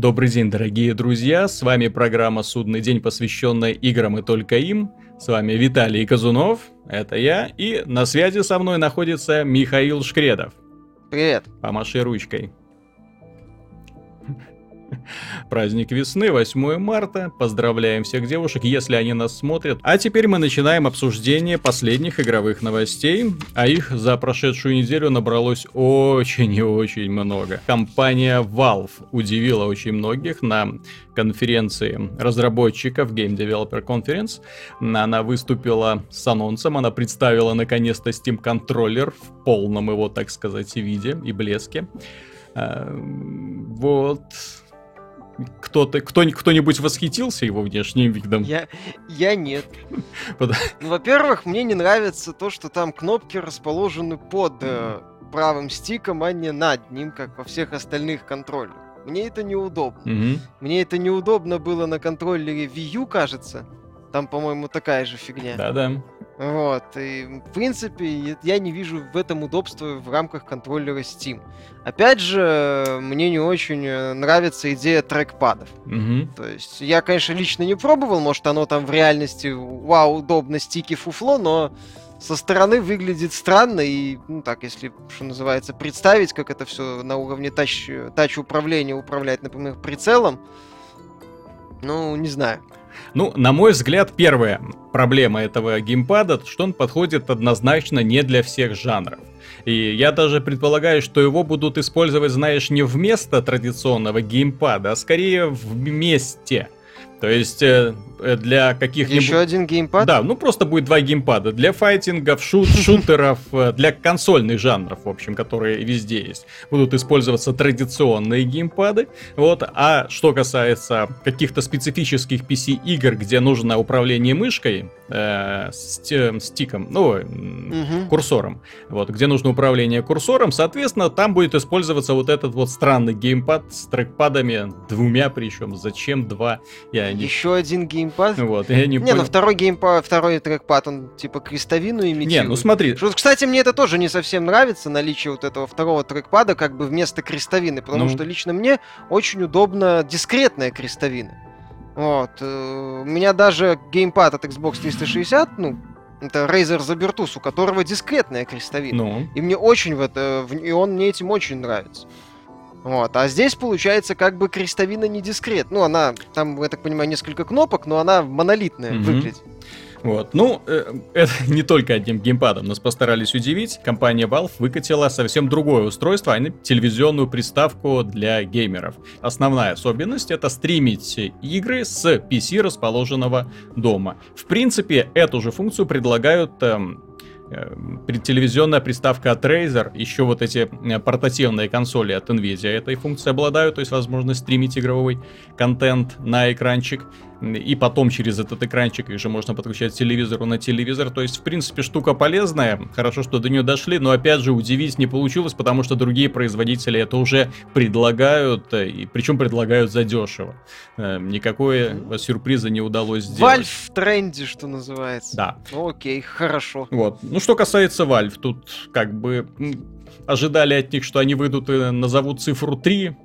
Добрый день, дорогие друзья, с вами программа «Судный день», посвященная играм и только им. С вами Виталий Казунов, это я, и на связи со мной находится Михаил Шкредов. Привет. Помаши ручкой. Праздник весны, 8 марта. Поздравляем всех девушек, если они нас смотрят. А теперь мы начинаем обсуждение последних игровых новостей. А их за прошедшую неделю набралось очень и очень много. Компания Valve удивила очень многих на конференции разработчиков Game Developer Conference. Она выступила с анонсом, она представила наконец-то Steam контроллер в полном его, так сказать, виде и блеске. А, вот кто-то, кто, кто-нибудь восхитился его внешним видом? Я, я нет. Ну, во-первых, мне не нравится то, что там кнопки расположены под э, правым стиком, а не над ним, как во всех остальных контроллерах. Мне это неудобно. Мне это неудобно было на контроллере Wii U, кажется. Там, по-моему, такая же фигня. Да-да. Вот, и в принципе я не вижу в этом удобства в рамках контроллера Steam. Опять же, мне не очень э, нравится идея трекпадов. Угу. То есть я, конечно, лично не пробовал, может оно там в реальности, вау, удобно, стики, фуфло, но со стороны выглядит странно, и, ну так, если, что называется, представить, как это все на уровне тач, тач управления управлять, например, прицелом, ну, не знаю. Ну, на мой взгляд, первая проблема этого геймпада, что он подходит однозначно не для всех жанров. И я даже предполагаю, что его будут использовать, знаешь, не вместо традиционного геймпада, а скорее вместе. То есть э, э, для каких-нибудь... Еще один геймпад? Да, ну просто будет два геймпада. Для файтингов, шут, шутеров, э, для консольных жанров, в общем, которые везде есть. Будут использоваться традиционные геймпады. Вот. А что касается каких-то специфических PC-игр, где нужно управление мышкой, э, стиком, ну, угу. курсором, вот, где нужно управление курсором, соответственно, там будет использоваться вот этот вот странный геймпад с трекпадами, двумя причем. Зачем два? Я не... Еще один геймпад? Вот, я не, не понял. ну второй геймпад, второй трекпад, он типа крестовину имитирует. Не, ну смотри. Что, кстати, мне это тоже не совсем нравится, наличие вот этого второго трекпада как бы вместо крестовины, потому ну. что лично мне очень удобно дискретная крестовина. Вот. Э, у меня даже геймпад от Xbox 360, ну, это Razer Zabertus, у которого дискретная крестовина. Ну. И мне очень в это, и он мне этим очень нравится. Вот. А здесь получается как бы крестовина не дискрет. Ну, она, там, я так понимаю, несколько кнопок, но она монолитная mm-hmm. выглядит. Вот. Ну, э, это не только одним геймпадом нас постарались удивить. Компания Valve выкатила совсем другое устройство, а не телевизионную приставку для геймеров. Основная особенность это стримить игры с PC расположенного дома. В принципе, эту же функцию предлагают эм, телевизионная приставка от Razer, еще вот эти э, портативные консоли от Nvidia этой функцией обладают, то есть возможность стримить игровой контент на экранчик и потом через этот экранчик же можно подключать телевизору на телевизор. То есть, в принципе, штука полезная. Хорошо, что до нее дошли, но опять же удивить не получилось, потому что другие производители это уже предлагают, э, и причем предлагают задешево. Э, никакой сюрприза не удалось сделать. Valve в тренде, что называется. Да. Ну, окей, хорошо. Вот. Ну, что касается Valve, тут как бы ожидали от них, что они выйдут и назовут цифру 3,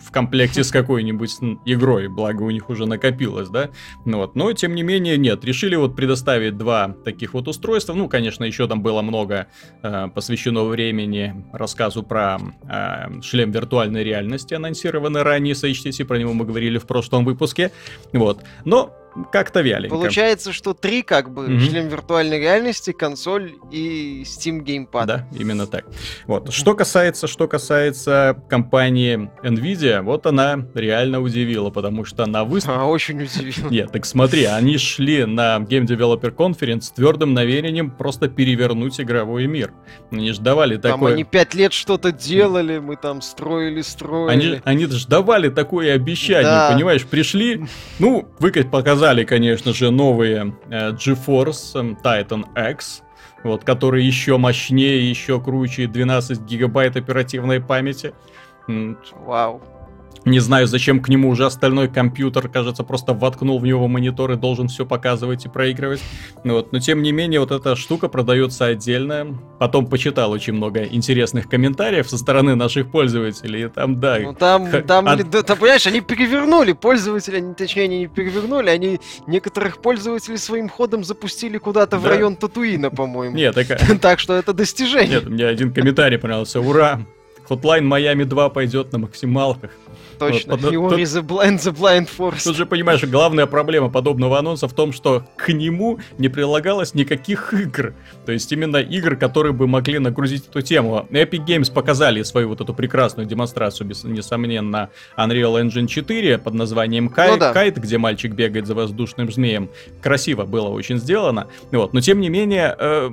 в комплекте с какой-нибудь игрой, благо у них уже накопилось, да, ну вот, но тем не менее нет, решили вот предоставить два таких вот устройства, ну, конечно, еще там было много э, посвящено времени рассказу про э, шлем виртуальной реальности, анонсированный ранее с HTC, про него мы говорили в прошлом выпуске, вот, но как-то вяленько. Получается, что три как бы mm-hmm. шлем виртуальной реальности, консоль и Steam Gamepad. Да, именно так. Вот. Что касается, что касается компании Nvidia, вот она реально удивила, потому что она выступила. А, очень удивила. Нет, так смотри, они шли на Game Developer Conference с твердым намерением просто перевернуть игровой мир. Они ждавали там такое... они пять лет что-то делали, мы там строили, строили. Они, они ждавали такое обещание, да. понимаешь, пришли, ну, выкать показали показали, конечно же, новые э, GeForce Titan X, вот, который еще мощнее, еще круче, 12 гигабайт оперативной памяти. Вау. Не знаю, зачем к нему уже остальной компьютер, кажется, просто воткнул в него монитор и должен все показывать и проигрывать. Ну вот. Но тем не менее, вот эта штука продается отдельно. Потом почитал очень много интересных комментариев со стороны наших пользователей. И там, да. Ну там, там, от... А там, понимаешь, они перевернули пользователя, они, точнее, они не перевернули, они некоторых пользователей своим ходом запустили куда-то да. в район Татуина, по-моему. Нет, так... так что это достижение. Нет, мне один комментарий понравился. Ура! Hotline Miami 2 пойдет на максималках. Точно. Вот, Fury the Blind, the Blind Force. Тут же, понимаешь, главная проблема подобного анонса в том, что к нему не прилагалось никаких игр. То есть именно игр, которые бы могли нагрузить эту тему. Epic Games показали свою вот эту прекрасную демонстрацию, без, несомненно, Unreal Engine 4 под названием Кай, ну, да. Кайт, где мальчик бегает за воздушным змеем. Красиво было очень сделано. Вот. Но тем не менее, э,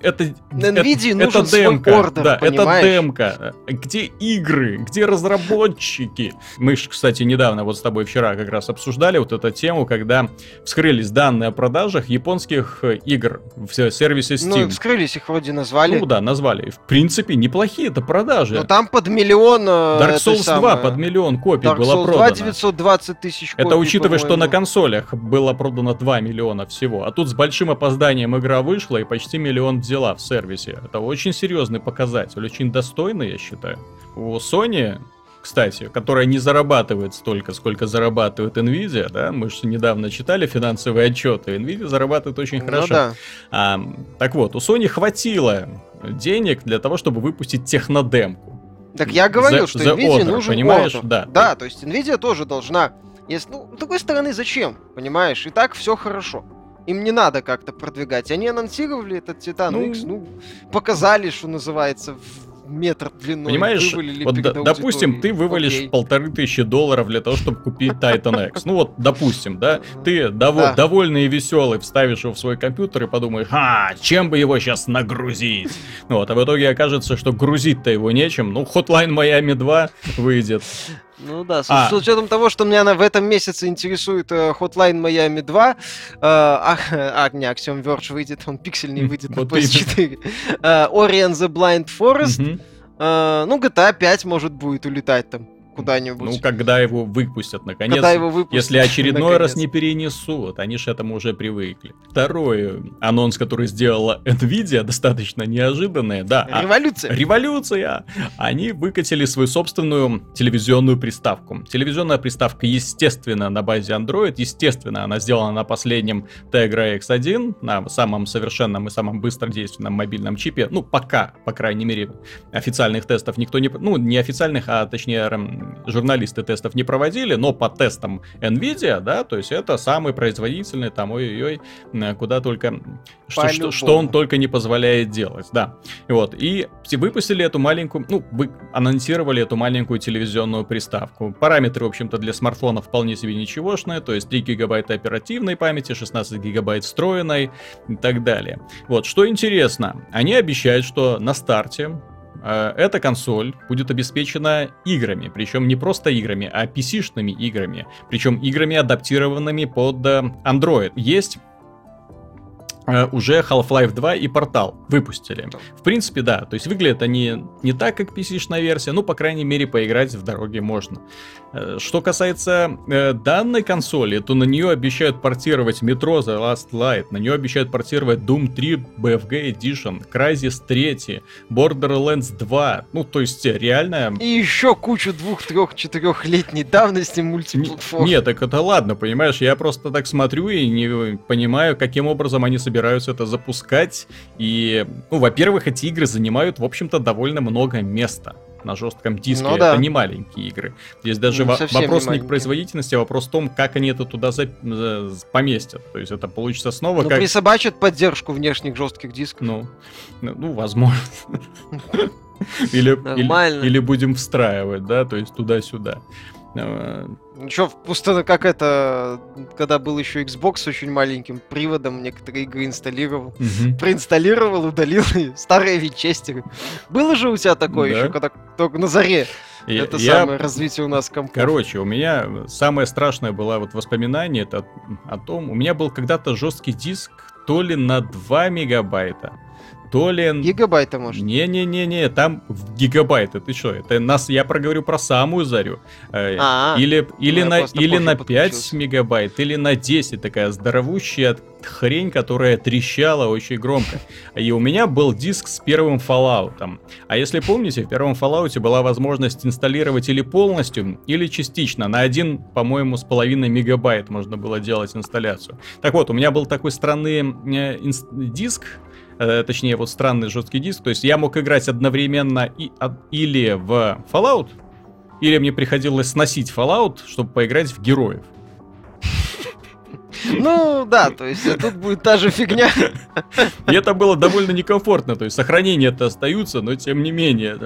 это, NVIDIA это, нужен это демка, свой ордер, да, понимаешь? это демка. Где игры, где разработчики? Мы, кстати, недавно вот с тобой вчера как раз обсуждали вот эту тему, когда вскрылись данные о продажах японских э, игр в сервисе Steam. Ну, вскрылись, их вроде назвали. Ну да, назвали. В принципе, неплохие это продажи. Но там под миллион... Э, Dark Souls 2 самое... под миллион копий Dark было Souls продано. 2 920 тысяч копий, Это учитывая, что на консолях было продано 2 миллиона всего. А тут с большим опозданием игра вышла и почти миллион миллион взяла в сервисе. Это очень серьезный показатель, очень достойный, я считаю. У Sony кстати, которая не зарабатывает столько, сколько зарабатывает Nvidia, да, мы же недавно читали финансовые отчеты, Nvidia зарабатывает очень ну, хорошо. Да. А, так вот, у Sony хватило денег для того, чтобы выпустить технодемку. Так я говорил, the, что the Nvidia order, нужен понимаешь? Order. Да. Да, то есть Nvidia тоже должна... Если, ну, с другой стороны, зачем? Понимаешь, и так все хорошо. Им не надо как-то продвигать. Они анонсировали этот Титан ну... X, ну, показали, что называется, в метр длиной. Понимаешь, вот д- допустим, ты вывалишь Окей. полторы тысячи долларов для того, чтобы купить Titan X. Ну вот, допустим, да, ты дов- да. довольный и веселый вставишь его в свой компьютер и подумаешь, а, чем бы его сейчас нагрузить? Ну вот, а в итоге окажется, что грузить-то его нечем. Ну, Hotline Miami 2 выйдет. Ну да, с, а. с учетом того, что меня в этом месяце интересует э, Hotline Miami 2, э, а, а, не, Axiom Verge выйдет, он пиксельный выйдет на PS4. Э, Ori and the Blind Forest, э, ну GTA 5 может будет улетать там куда-нибудь. Ну, когда его выпустят, наконец. Когда его выпустят, Если очередной наконец. раз не перенесут, они же этому уже привыкли. Второй анонс, который сделала Nvidia, достаточно неожиданный, да. А революция. А, революция! Они выкатили свою собственную телевизионную приставку. Телевизионная приставка, естественно, на базе Android, естественно, она сделана на последнем Tegra X1, на самом совершенном и самом быстродейственном мобильном чипе. Ну, пока, по крайней мере, официальных тестов никто не... Ну, не официальных, а точнее журналисты тестов не проводили, но по тестам Nvidia, да, то есть это самый производительный, там, ой-ой-ой, куда только, что, что, что он только не позволяет делать, да. Вот, и выпустили эту маленькую, ну, вы анонсировали эту маленькую телевизионную приставку. Параметры, в общем-то, для смартфонов вполне себе ничегошные, то есть 3 гигабайта оперативной памяти, 16 гигабайт встроенной и так далее. Вот, что интересно, они обещают, что на старте Э, эта консоль будет обеспечена играми, причем не просто играми, а PC-шными играми, причем играми, адаптированными под э, Android. Есть Э, уже Half-Life 2 и Portal выпустили. В принципе, да. То есть выглядят они не так, как PC-шная версия, ну, по крайней мере, поиграть в дороге можно. Э, что касается э, данной консоли, то на нее обещают портировать Metro The Last Light, на нее обещают портировать Doom 3 BFG Edition, Crysis 3, Borderlands 2. Ну, то есть реально... И еще кучу двух, трех, четырехлетней давности мультиплатформ. Нет, так это ладно, понимаешь, я просто так смотрю и не понимаю, каким образом они собираются собираются это запускать. И, ну, во-первых, эти игры занимают, в общем-то, довольно много места на жестком диске. Ну, да. Это не маленькие игры. Здесь даже ну, во- вопрос не, не к производительности, а вопрос в том, как они это туда за- за- поместят. То есть это получится снова ну, как... присобачат поддержку внешних жестких дисков. Ну, ну, ну возможно. Или, или, или будем встраивать, да, то есть туда-сюда. Ничего, просто как это, когда был еще Xbox с очень маленьким приводом, некоторые игры инсталлировал, угу. проинсталлировал, удалил старые винчестеры. Было же у тебя такое да. еще, когда только на заре? И, это я... самое развитие у нас компов. Короче, у меня самое страшное было вот воспоминание это о том, у меня был когда-то жесткий диск то ли на 2 мегабайта, то ли... Гигабайта, может? Не-не-не-не, там в гигабайты. Ты что? Это нас, я проговорю про самую зарю. Э, а, или или ну, на, или на 5 мегабайт, или на 10. Такая здоровущая хрень, которая трещала очень громко. И у меня был диск с первым Fallout. А если помните, в первом Fallout была возможность инсталлировать или полностью, или частично. На один, по-моему, с половиной мегабайт можно было делать инсталляцию. Так вот, у меня был такой странный э, диск, э, точнее, вот странный жесткий диск. То есть я мог играть одновременно и, а, или в Fallout, или мне приходилось сносить Fallout, чтобы поиграть в героев. Ну, да, то есть тут будет та же фигня. И это было довольно некомфортно, то есть сохранения-то остаются, но тем не менее.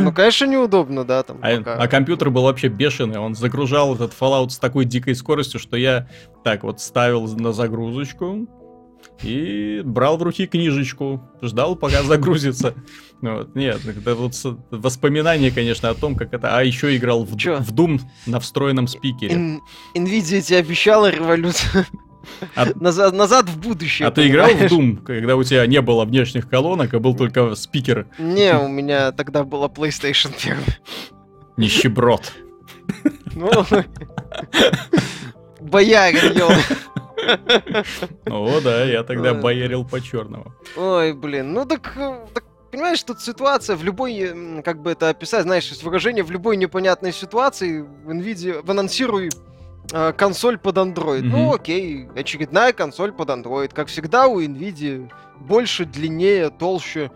Ну, конечно, неудобно, да, там. А, а компьютер был вообще бешеный, он загружал этот Fallout с такой дикой скоростью, что я так вот ставил на загрузочку, и брал в руки книжечку, ждал, пока загрузится. Вот. Нет, это вот воспоминания, конечно, о том, как это... А еще играл в, в Doom на встроенном спикере. In, Nvidia тебе обещала революцию. А... Назад, назад в будущее. А ты играл в Doom, когда у тебя не было внешних колонок, а был только спикер? Не, у меня тогда была PlayStation 1. Нищеброд. Ну, боярин, ё. О, да, я тогда боярил по-черному. Ой, блин, ну так, э, так понимаешь, тут ситуация в любой, как бы это описать, знаешь, выражение в любой непонятной ситуации в NVIDIA, в анонсируй э, консоль под Android. Mm-hmm. Ну окей, очередная консоль под Android. Как всегда у NVIDIA больше, длиннее, толще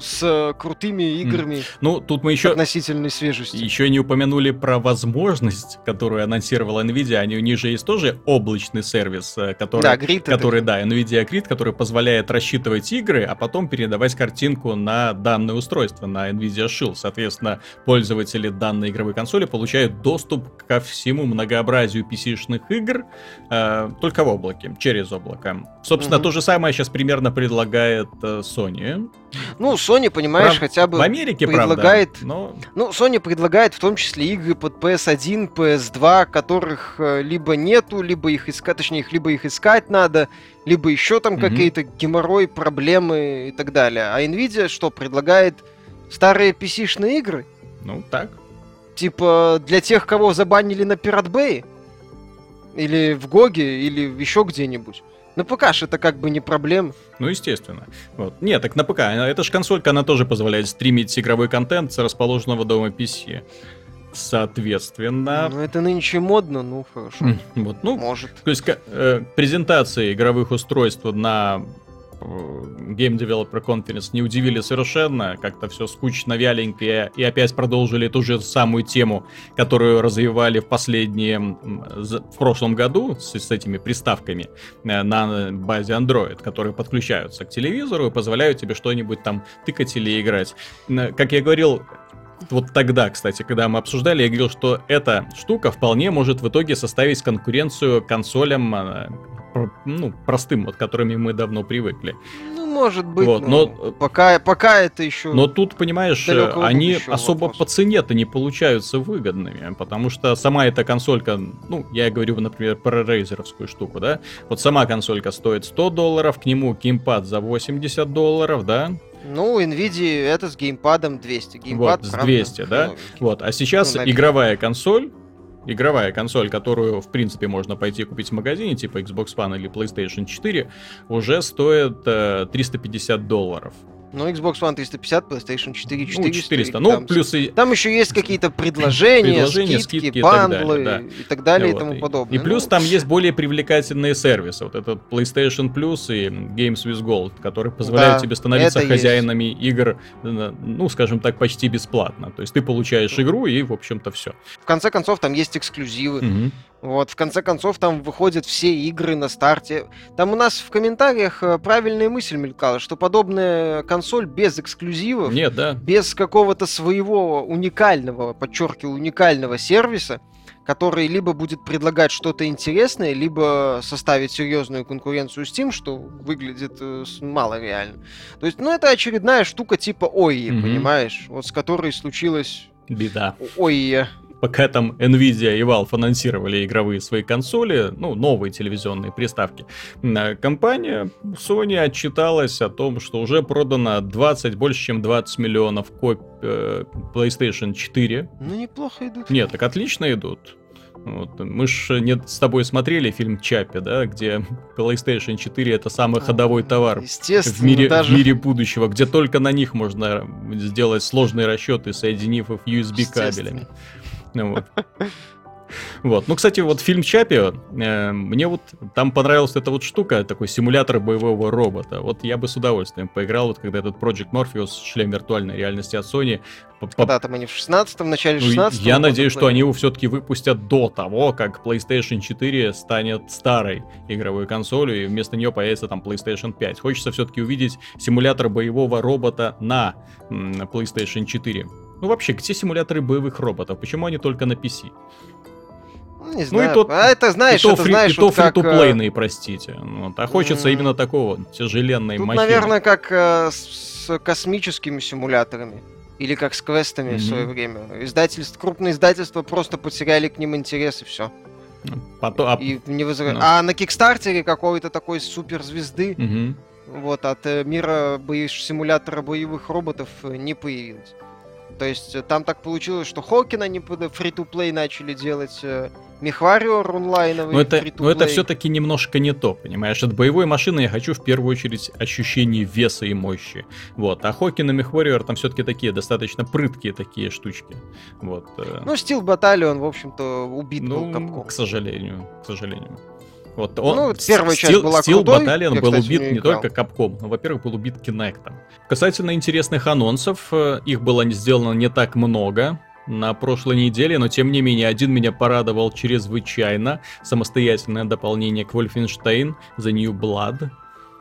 с э, крутыми играми. Mm. Ну, тут мы еще... Относительной свежести. Еще не упомянули про возможность, которую анонсировала Nvidia. Они, у них же есть тоже облачный сервис, э, который... Да, Grid который, это... да, Nvidia Grid, который позволяет рассчитывать игры, а потом передавать картинку на данное устройство, на Nvidia Shield. Соответственно, пользователи данной игровой консоли получают доступ ко всему многообразию PC-шных игр, э, только в облаке, через облако. Собственно, mm-hmm. то же самое сейчас примерно предлагает э, Sony. Ну, Sony, понимаешь, Прав... хотя бы в Америке, предлагает... правда, но... Ну, Sony предлагает в том числе игры под PS1, PS2, которых э, либо нету, либо их искать, точнее, их либо их искать надо, либо еще там mm-hmm. какие-то геморрой, проблемы и так далее. А Nvidia что, предлагает старые PC-шные игры? Ну, так. Типа для тех, кого забанили на Pirate Bay? Или в GOG е, или еще где-нибудь. На ПК же это как бы не проблема. Ну, естественно. Вот. Нет, так на ПК. Это же консолька, она тоже позволяет стримить игровой контент с расположенного дома PC. Соответственно... Ну, это нынче модно, ну, хорошо. Вот, ну, Может. То есть, э, презентации игровых устройств на Game Developer Conference не удивили совершенно, как-то все скучно, вяленько, и опять продолжили ту же самую тему, которую развивали в последние, в прошлом году с, с этими приставками э, на базе Android, которые подключаются к телевизору и позволяют тебе что-нибудь там тыкать или играть. Как я говорил, вот тогда, кстати, когда мы обсуждали, я говорил, что эта штука вполне может в итоге составить конкуренцию консолям э, ну, простым, вот которыми мы давно привыкли. Ну, может быть, вот, но, но пока, пока это еще. Но тут, понимаешь, они особо вопрос. по цене-то не получаются выгодными, потому что сама эта консолька, ну, я говорю, например, про рейзеровскую штуку, да, вот сама консолька стоит 100 долларов, к нему геймпад за 80 долларов, да, ну, NVIDIA это с геймпадом 200. Геймпад, вот, с 200, правда, да? Новенький. Вот, а сейчас ну, игровая консоль игровая консоль, которую, в принципе, можно пойти купить в магазине, типа Xbox One или PlayStation 4, уже стоит э, 350 долларов. Ну, Xbox One 350, PlayStation 4 400. Ну, 400. Ну, там, плюс и... Там еще есть какие-то предложения, предложения скидки, скидки бандлы и так далее, да. и, так далее вот. и тому подобное. И плюс ну... там есть более привлекательные сервисы. Вот этот PlayStation Plus и Games with Gold, которые позволяют да, тебе становиться хозяинами есть. игр, э, ну, скажем так, почти бесплатно. То есть ты получаешь игру и, в общем-то, все. В конце концов, там есть эксклюзивы. Угу. Вот, в конце концов, там выходят все игры на старте. Там у нас в комментариях э, правильная мысль мелькала, что подобная консоль без эксклюзивов, Нет, да. без какого-то своего уникального, подчеркиваю, уникального сервиса, который либо будет предлагать что-то интересное, либо составить серьезную конкуренцию Steam, что выглядит э, мало реально. То есть, ну, это очередная штука типа ой, mm-hmm. понимаешь, вот с которой случилась беда. Ой, пока там Nvidia и Valve анонсировали игровые свои консоли, ну, новые телевизионные приставки, компания Sony отчиталась о том, что уже продано 20, больше чем 20 миллионов копий э, PlayStation 4. Ну, неплохо идут. Нет, так отлично идут. Вот. Мы ж не с тобой смотрели фильм Чапи, да, где PlayStation 4 это самый ходовой товар в мире, даже... в мире будущего, где только на них можно сделать сложные расчеты, соединив их USB кабелями. Ну, вот. Вот. Ну, кстати, вот фильм Чапи, э, мне вот там понравилась эта вот штука, такой симулятор боевого робота. Вот я бы с удовольствием поиграл, вот когда этот Project Morpheus, шлем виртуальной реальности от Sony. Когда там они в 16-м, начале 16 ну, Я надеюсь, что они его все-таки выпустят до того, как PlayStation 4 станет старой игровой консолью, и вместо нее появится там PlayStation 5. Хочется все-таки увидеть симулятор боевого робота на PlayStation 4. Ну вообще, где симуляторы боевых роботов? Почему они только на PC? Ну, не знаю. Ну, и тот, а это, знаешь, и то, это, фри, знаешь, и то как... фри-то-плейные, э, простите. Вот. А хочется mm. именно такого тяжеленной Тут, махины. наверное, как э, с космическими симуляторами. Или как с квестами mm-hmm. в свое время. Издательство, крупные издательства просто потеряли к ним интерес и все. Потом, а... И не возра... ну. а на Кикстартере какой-то такой суперзвезды mm-hmm. вот, от э, мира бои... симулятора боевых роботов э, не появилось. То есть э, там так получилось, что Хокина не фри-то-плей начали делать, Мехвариор онлайновый. Но это, но это все-таки немножко не то, понимаешь? От боевой машины я хочу в первую очередь ощущение веса и мощи. Вот. А Хокин и Мехвариор там все-таки такие достаточно прыткие такие штучки. Вот. Э. Ну, стил Баталион, в общем-то, убит ну, был Капком. к сожалению, к сожалению. Вот он, ну, первая часть Steel, была Steel крутой, Battalion я, был кстати, убит не, не только Капком, но, во-первых, был убит Кинектом. Касательно интересных анонсов, э, их было сделано не так много на прошлой неделе, но тем не менее один меня порадовал чрезвычайно. Самостоятельное дополнение к Wolfenstein The New Blood.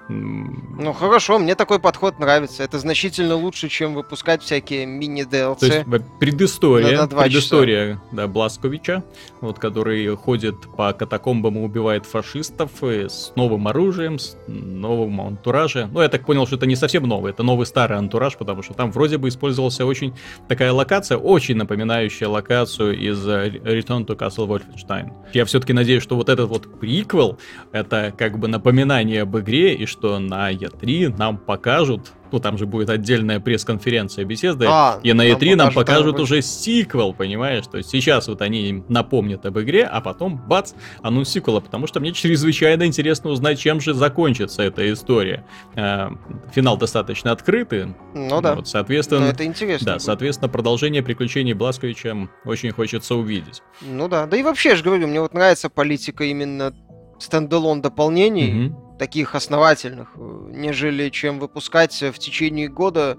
Ну хорошо, мне такой подход нравится. Это значительно лучше, чем выпускать всякие мини-DLC. То есть предыстория, на, на предыстория часа. да, Бласковича, вот, который ходит по катакомбам и убивает фашистов с новым оружием, с новым антуражем. Ну, я так понял, что это не совсем новый, это новый старый антураж, потому что там вроде бы использовался очень такая локация, очень напоминающая локацию из э, Return to Castle Wolfenstein. Я все-таки надеюсь, что вот этот вот приквел, это как бы напоминание об игре, и что что на E3 нам покажут ну там же будет отдельная пресс-конференция беседы, а, и на E3 нам покажут там... уже сиквел, понимаешь? То есть сейчас вот они напомнят об игре, а потом бац, анонс сиквела, потому что мне чрезвычайно интересно узнать, чем же закончится эта история. Э, финал достаточно открытый. Ну да. Вот, соответственно, Но это интересно. Да, будет. соответственно, продолжение приключений Бласковича очень хочется увидеть. Ну да. Да и вообще, я же говорю, мне вот нравится политика именно стендалон дополнений. Угу таких основательных, э, нежели чем выпускать в течение года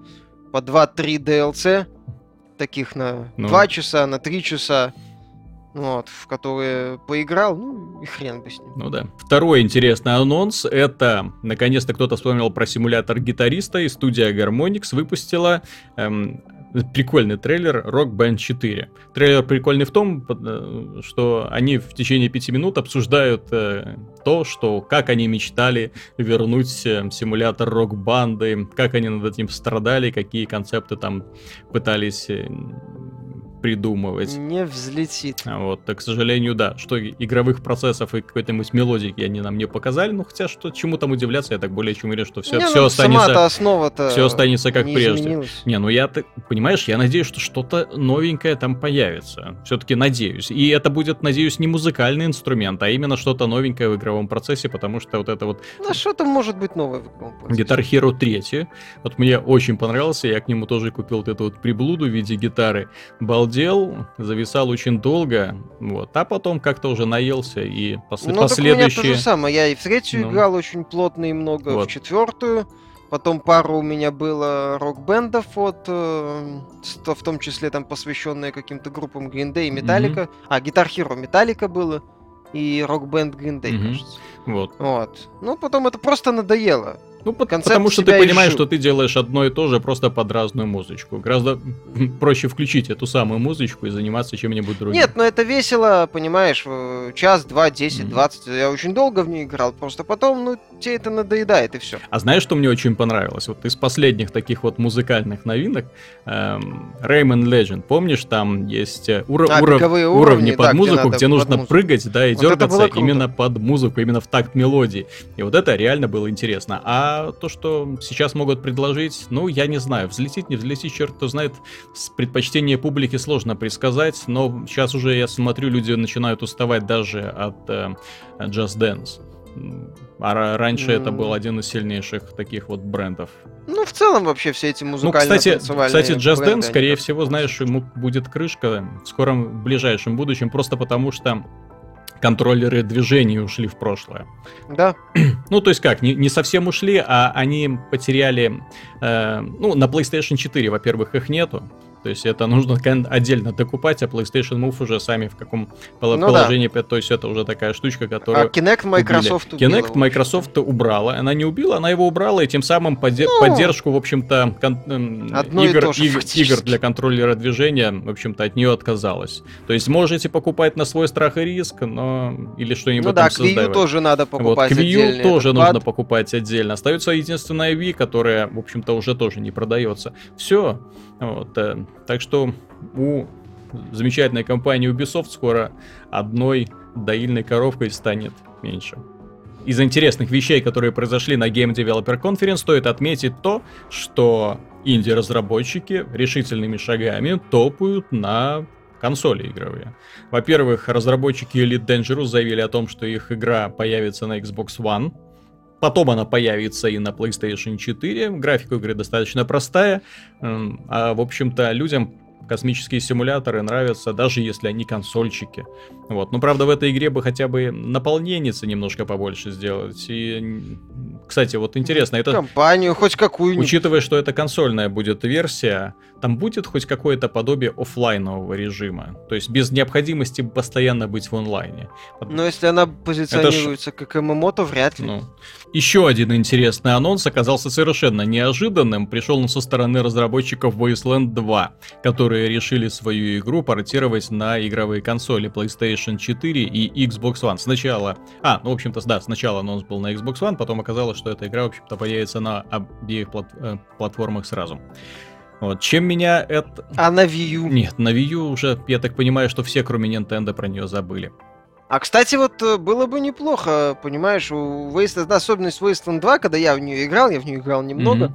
по 2-3 DLC, таких на ну. 2 часа, на 3 часа, вот, в которые поиграл, ну и хрен бы с ним. Ну да. Второй интересный анонс, это, наконец-то кто-то вспомнил про симулятор гитариста, и студия Harmonix выпустила эм, прикольный трейлер Rock Band 4. Трейлер прикольный в том, э, что они в течение пяти минут обсуждают э, то, что как они мечтали вернуть э, симулятор рок-банды, как они над этим страдали, какие концепты там пытались придумывать. Не взлетит. А вот, так, к сожалению, да, что игровых процессов и какой-то мелодики они нам не показали, ну хотя что чему там удивляться, я так более чем уверен, что все, не, все ну, останется... основа-то все останется как прежде. Изменилась. Не, ну я, ты, понимаешь, я надеюсь, что что-то новенькое там появится. Все-таки надеюсь. И это будет, надеюсь, не музыкальный инструмент, а именно что-то новенькое в игровом процессе, потому что вот это вот... Ну что-то может быть новое в игровом процессе. Guitar Hero 3. Вот мне очень понравился, я к нему тоже купил вот эту вот приблуду в виде гитары. Балдеж балдел, зависал очень долго, вот, а потом как-то уже наелся и пос- ну, последующие... у меня то же самое, я и в третью ну. играл очень плотно и много, вот. в четвертую, потом пару у меня было рок-бендов от, э, в том числе там посвященные каким-то группам Green Day и Metallica, mm-hmm. а, Guitar Hero Metallica было, и рок-бенд Green Day, mm-hmm. кажется. Вот. Вот. Ну, потом это просто надоело. Ну, потому что ты понимаешь, что ты делаешь одно и то же, просто под разную музычку. Гораздо проще включить эту самую музычку и заниматься чем-нибудь другим. Нет, но это весело, понимаешь, час, два, десять, двадцать. Я очень долго в ней играл, просто потом, ну, тебе это надоедает, и все. А знаешь, что мне очень понравилось? Вот из последних таких вот музыкальных новинок эм, Rayman Legend, помнишь, там есть э, уро- а, уров- уровни, уровни под да, музыку, где, где нужно музыку. прыгать, да, и вот дергаться именно под музыку, именно в такт мелодии. И вот это реально было интересно. А а то, что сейчас могут предложить, ну, я не знаю, взлетит, не взлетит, черт кто знает, с предпочтения публики сложно предсказать, но сейчас уже, я смотрю, люди начинают уставать даже от э, Just Dance. А раньше mm. это был один из сильнейших таких вот брендов. Ну, в целом вообще все эти музыкальные Ну, кстати, кстати Just Dance, скорее всего, знаешь, ему будет крышка в скором, в ближайшем будущем, просто потому что контроллеры движений ушли в прошлое. Да. Ну, то есть как, не, не совсем ушли, а они потеряли... Э, ну, на PlayStation 4, во-первых, их нету. То есть это нужно отдельно докупать, а PlayStation Move уже сами в каком ну, положении. Да. То есть это уже такая штучка, которая... А Kinect Microsoft убила. Kinect Microsoft убрала. Она не убила, она его убрала, и тем самым подде- ну, поддержку, в общем-то, кон- эм, игр, игр, игр для контроллера движения, в общем-то, от нее отказалась. То есть можете покупать на свой страх и риск, но... Или что-нибудь ну, да, там. Wii U тоже надо покупать вот, к Wii U тоже нужно пад. покупать отдельно. Остается единственная Wii, которая, в общем-то, уже тоже не продается. Все. Вот, э, так что у замечательной компании Ubisoft скоро одной доильной коровкой станет меньше. Из интересных вещей, которые произошли на Game Developer Conference, стоит отметить то, что инди-разработчики решительными шагами топают на консоли игровые. Во-первых, разработчики Elite Dangerous заявили о том, что их игра появится на Xbox One, Потом она появится и на PlayStation 4. Графика игры достаточно простая. А, в общем-то, людям космические симуляторы нравятся, даже если они консольчики. Вот. Ну, правда, в этой игре бы хотя бы наполненницы немножко побольше сделать. И, кстати, вот интересно, это... Компанию хоть какую-нибудь. Учитывая, что это консольная будет версия, там будет хоть какое-то подобие офлайнового режима. То есть без необходимости постоянно быть в онлайне. Но если она позиционируется ж... как ММО, то вряд ли. Ну, еще один интересный анонс оказался совершенно неожиданным. Пришел он со стороны разработчиков Wasteland 2, которые решили свою игру портировать на игровые консоли PlayStation 4 и Xbox One. Сначала... А, ну, в общем-то, да, сначала анонс был на Xbox One, потом оказалось, что эта игра, в общем-то, появится на обеих плат... э, платформах сразу. Вот, чем меня это... А на Wii U? Нет, на Wii U уже, я так понимаю, что все, кроме Nintendo, про нее забыли. А, кстати, вот э, было бы неплохо, понимаешь, у Wasteland, особенность Wasteland 2, когда я в нее играл, я в нее играл немного, mm-hmm.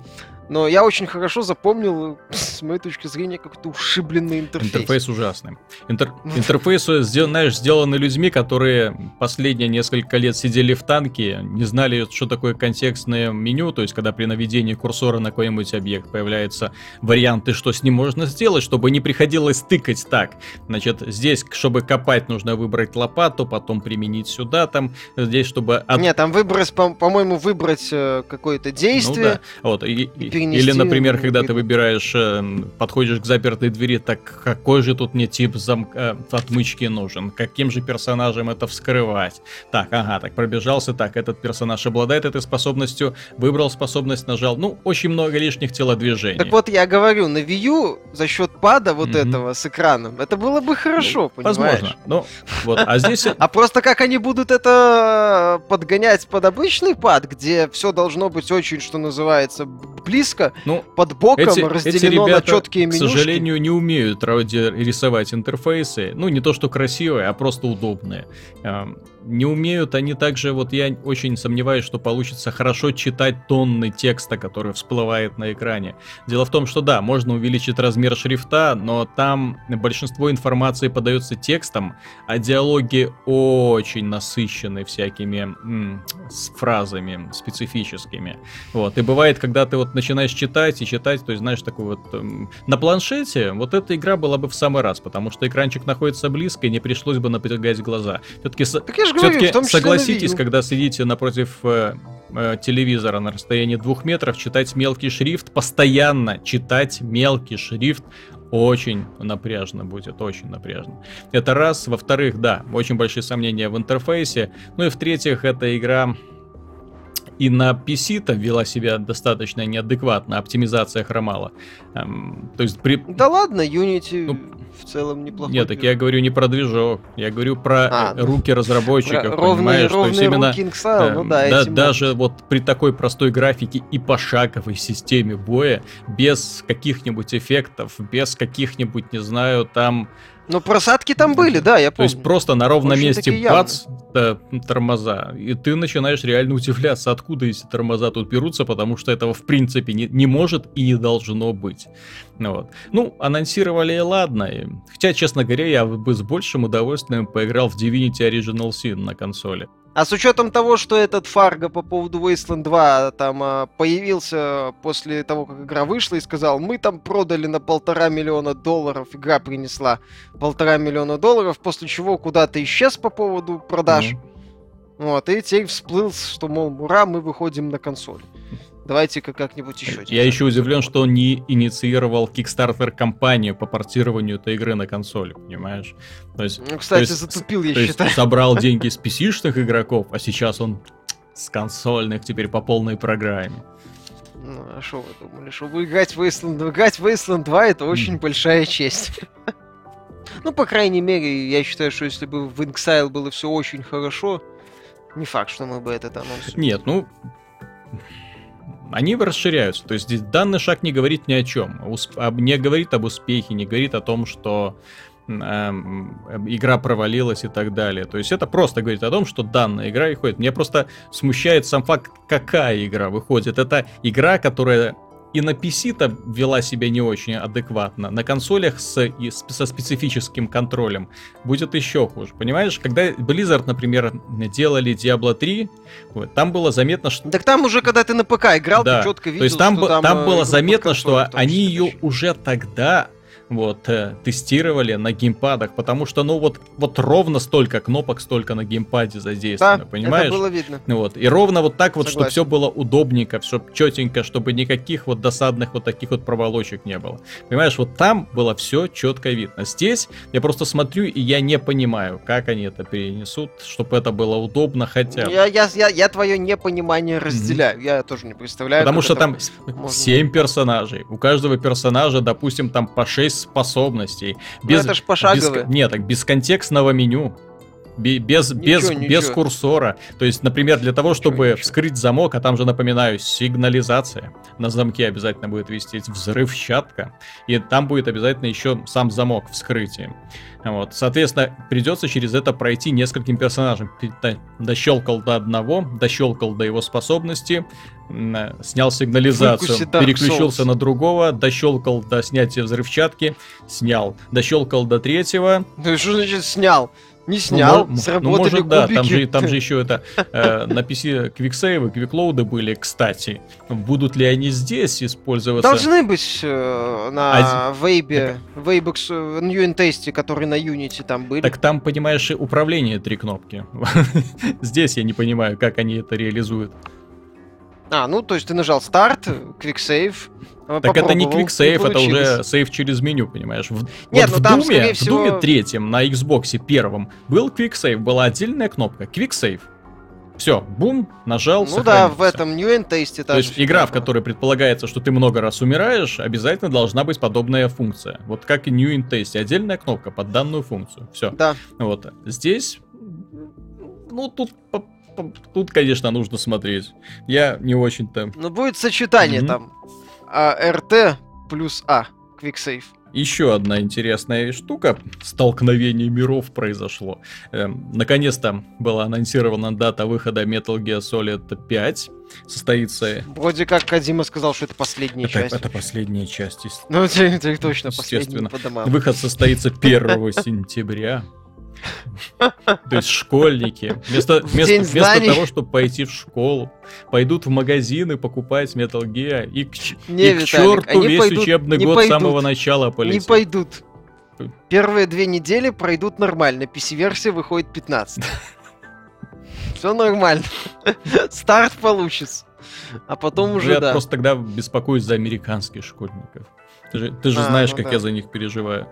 Но я очень хорошо запомнил, с моей точки зрения, какой-то ушибленный интерфейс. Интерфейс ужасный. Интер... Интерфейс, знаешь, сделаны людьми, которые последние несколько лет сидели в танке, не знали, что такое контекстное меню, то есть когда при наведении курсора на какой-нибудь объект появляются варианты, что с ним можно сделать, чтобы не приходилось тыкать так. Значит, здесь, чтобы копать, нужно выбрать лопату, потом применить сюда, там, здесь, чтобы... От... Нет, там выбрать, по-моему, выбрать э, какое-то действие. Ну, да. Вот, и, перенести. Или, например, когда ты выбираешь, э, подходишь к запертой двери, так какой же тут мне тип замка, э, отмычки нужен? Каким же персонажем это вскрывать? Так, ага, так пробежался, так, этот персонаж обладает этой способностью, выбрал способность, нажал. Ну, очень много лишних телодвижений. Так вот, я говорю, на Wii U за счет пада вот mm-hmm. этого с экраном, это было бы хорошо, ну, понимаешь? Возможно. Ну, вот, а здесь... А просто как они будут это подгонять под обычный пад, где все должно быть очень, что называется, близко близко, ну, под боком эти, разделено эти ребята, на четкие менюшки. к сожалению, не умеют рисовать интерфейсы. Ну, не то, что красивые, а просто удобные не умеют они также, вот я очень сомневаюсь, что получится хорошо читать тонны текста, который всплывает на экране. Дело в том, что да, можно увеличить размер шрифта, но там большинство информации подается текстом, а диалоги очень насыщены всякими м- с фразами специфическими. Вот. И бывает, когда ты вот начинаешь читать и читать, то есть знаешь, такой вот... Эм, на планшете вот эта игра была бы в самый раз, потому что экранчик находится близко, и не пришлось бы напрягать глаза. Все-таки... Так я все-таки согласитесь, когда сидите напротив э, э, телевизора на расстоянии двух метров, читать мелкий шрифт, постоянно читать мелкий шрифт очень напряжно будет, очень напряжно. Это раз. Во-вторых, да, очень большие сомнения в интерфейсе. Ну и в-третьих, эта игра и на PC-то вела себя достаточно неадекватно, оптимизация хромала. Эм, то есть при... Да ладно, Unity ну, в целом неплохой. Нет, так я говорю не про движок, я говорю про а, э, руки разработчиков, про понимаешь? Ровные, то есть именно Inksile, э, ну да, да даже вот при такой простой графике и пошаговой системе боя, без каких-нибудь эффектов, без каких-нибудь, не знаю, там ну, просадки там были, да, я помню. То есть просто на ровном месте бац, да, тормоза. И ты начинаешь реально удивляться, откуда эти тормоза тут берутся, потому что этого в принципе не, не может и не должно быть. Вот. Ну, анонсировали и ладно. Хотя, честно говоря, я бы с большим удовольствием поиграл в Divinity Original Sin на консоли. А с учетом того, что этот Фарго по поводу Wasteland 2 там а, появился после того, как игра вышла и сказал, мы там продали на полтора миллиона долларов, игра принесла полтора миллиона долларов, после чего куда-то исчез по поводу продаж. Mm-hmm. Вот, и теперь всплыл, что, мол, ура, мы выходим на консоль. Давайте-ка как-нибудь еще. Я еще удивлен, что он не инициировал Kickstarter кампанию по портированию этой игры на консоли, понимаешь? То есть, ну, кстати, то есть, затупил, я то считаю. Есть, собрал деньги с PC-шных игроков, а сейчас он с консольных теперь по полной программе. Ну, а что вы думали, что вы играть в Wasteland, играть в Wasteland 2 это очень большая честь. ну, по крайней мере, я считаю, что если бы в Inxile было все очень хорошо, не факт, что мы бы этот анонс... Нет, ну, они расширяются. То есть здесь данный шаг не говорит ни о чем. Не говорит об успехе, не говорит о том, что эм, игра провалилась и так далее. То есть это просто говорит о том, что данная игра выходит. Мне просто смущает сам факт, какая игра выходит. Это игра, которая и на PC-то вела себя не очень адекватно, на консолях с, со специфическим контролем будет еще хуже. Понимаешь, когда Blizzard, например, делали Diablo 3, вот, там было заметно, что... Так там уже, когда ты на ПК играл, да. ты четко видел, То есть там, что там, там было э, заметно, что они ее уже тогда вот, э, тестировали на геймпадах, потому что, ну, вот, вот ровно столько кнопок, столько на геймпаде задействовано, да, понимаешь? это было видно. Вот, и ровно вот так вот, чтобы все было удобненько, чтобы четенько, чтобы никаких вот досадных вот таких вот проволочек не было. Понимаешь, вот там было все четко видно. Здесь я просто смотрю, и я не понимаю, как они это перенесут, чтобы это было удобно хотя бы. Я, я, я, я твое непонимание разделяю, mm-hmm. я тоже не представляю. Потому что там можно... 7 персонажей, у каждого персонажа, допустим, там по 6 способностей. Ну, без, ну, это ж пошаговые. Без, нет, так без контекстного меню. Без, ничего, без, ничего. без курсора. То есть, например, для того, чтобы ничего, вскрыть замок, а там же, напоминаю, сигнализация. На замке обязательно будет вести взрывчатка. И там будет обязательно еще сам замок вскрытия. Вот. Соответственно, придется через это пройти нескольким персонажам. Дощелкал до одного, дощелкал до его способности, снял сигнализацию, переключился на другого, дощелкал до снятия взрывчатки, снял, дощелкал до третьего. Ну что значит снял? Не снял, ну, сработали ну, может, да, там же, там же еще это э, на PC квиксейвы, квиклоуды были, кстати. Будут ли они здесь использоваться? Должны быть э, на Вейбе, Вейбокс, э, New Tasty, которые на Unity там были. Так там, понимаешь, управление три кнопки. здесь я не понимаю, как они это реализуют. А, ну, то есть ты нажал старт, квиксейв, так это не квиксейв, это уже сейв через меню, понимаешь? В, Нет, вот ну в, там, Думе, всего... в Думе третьем на Xbox первом был квиксейв, была отдельная кнопка, квиксейв. Все, бум, нажал, Ну да, в этом New and Tasty То есть игра, в которой предполагается, что ты много раз умираешь, обязательно должна быть подобная функция. Вот как и New and Tasty, отдельная кнопка под данную функцию. Все. Да. Вот. Здесь, ну тут тут, конечно, нужно смотреть. Я не очень-то... Ну, будет сочетание mm-hmm. там. А, РТ плюс А. Quicksave. Еще одна интересная штука. Столкновение миров произошло. Эм, наконец-то была анонсирована дата выхода Metal Gear Solid 5. Состоится... Вроде как Кадима сказал, что это последняя это, часть. Это последняя часть. Ну, это, это точно последняя по домам. Выход состоится 1 сентября. То есть школьники вместо, вместо, вместо того, чтобы пойти в школу, пойдут в магазины покупать Metal Gear и к, не, и Виталик, к черту весь пойдут, учебный год пойдут, с самого начала полетит. Не пойдут. Первые две недели пройдут нормально. PC-версия выходит 15. Все нормально. Старт получится. а потом Ну, уже, я да. просто тогда беспокоюсь за американских школьников. Ты же, ты же А, знаешь, ну как да. я за них переживаю.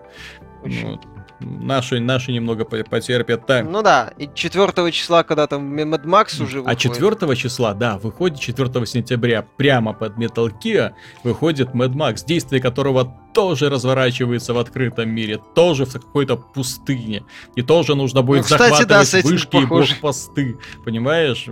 Очень. Вот. Наши, наши немного по- потерпят так. Ну да, и 4 числа, когда там Mad Max уже а выходит. 4 числа, да, выходит 4 сентября, прямо под Metal Gear, выходит Mad Max, действие которого тоже разворачивается в открытом мире, тоже в какой-то пустыне. И тоже нужно будет Ну, кстати, да, захватывать этим вышки и похоже. блокпосты. Понимаешь?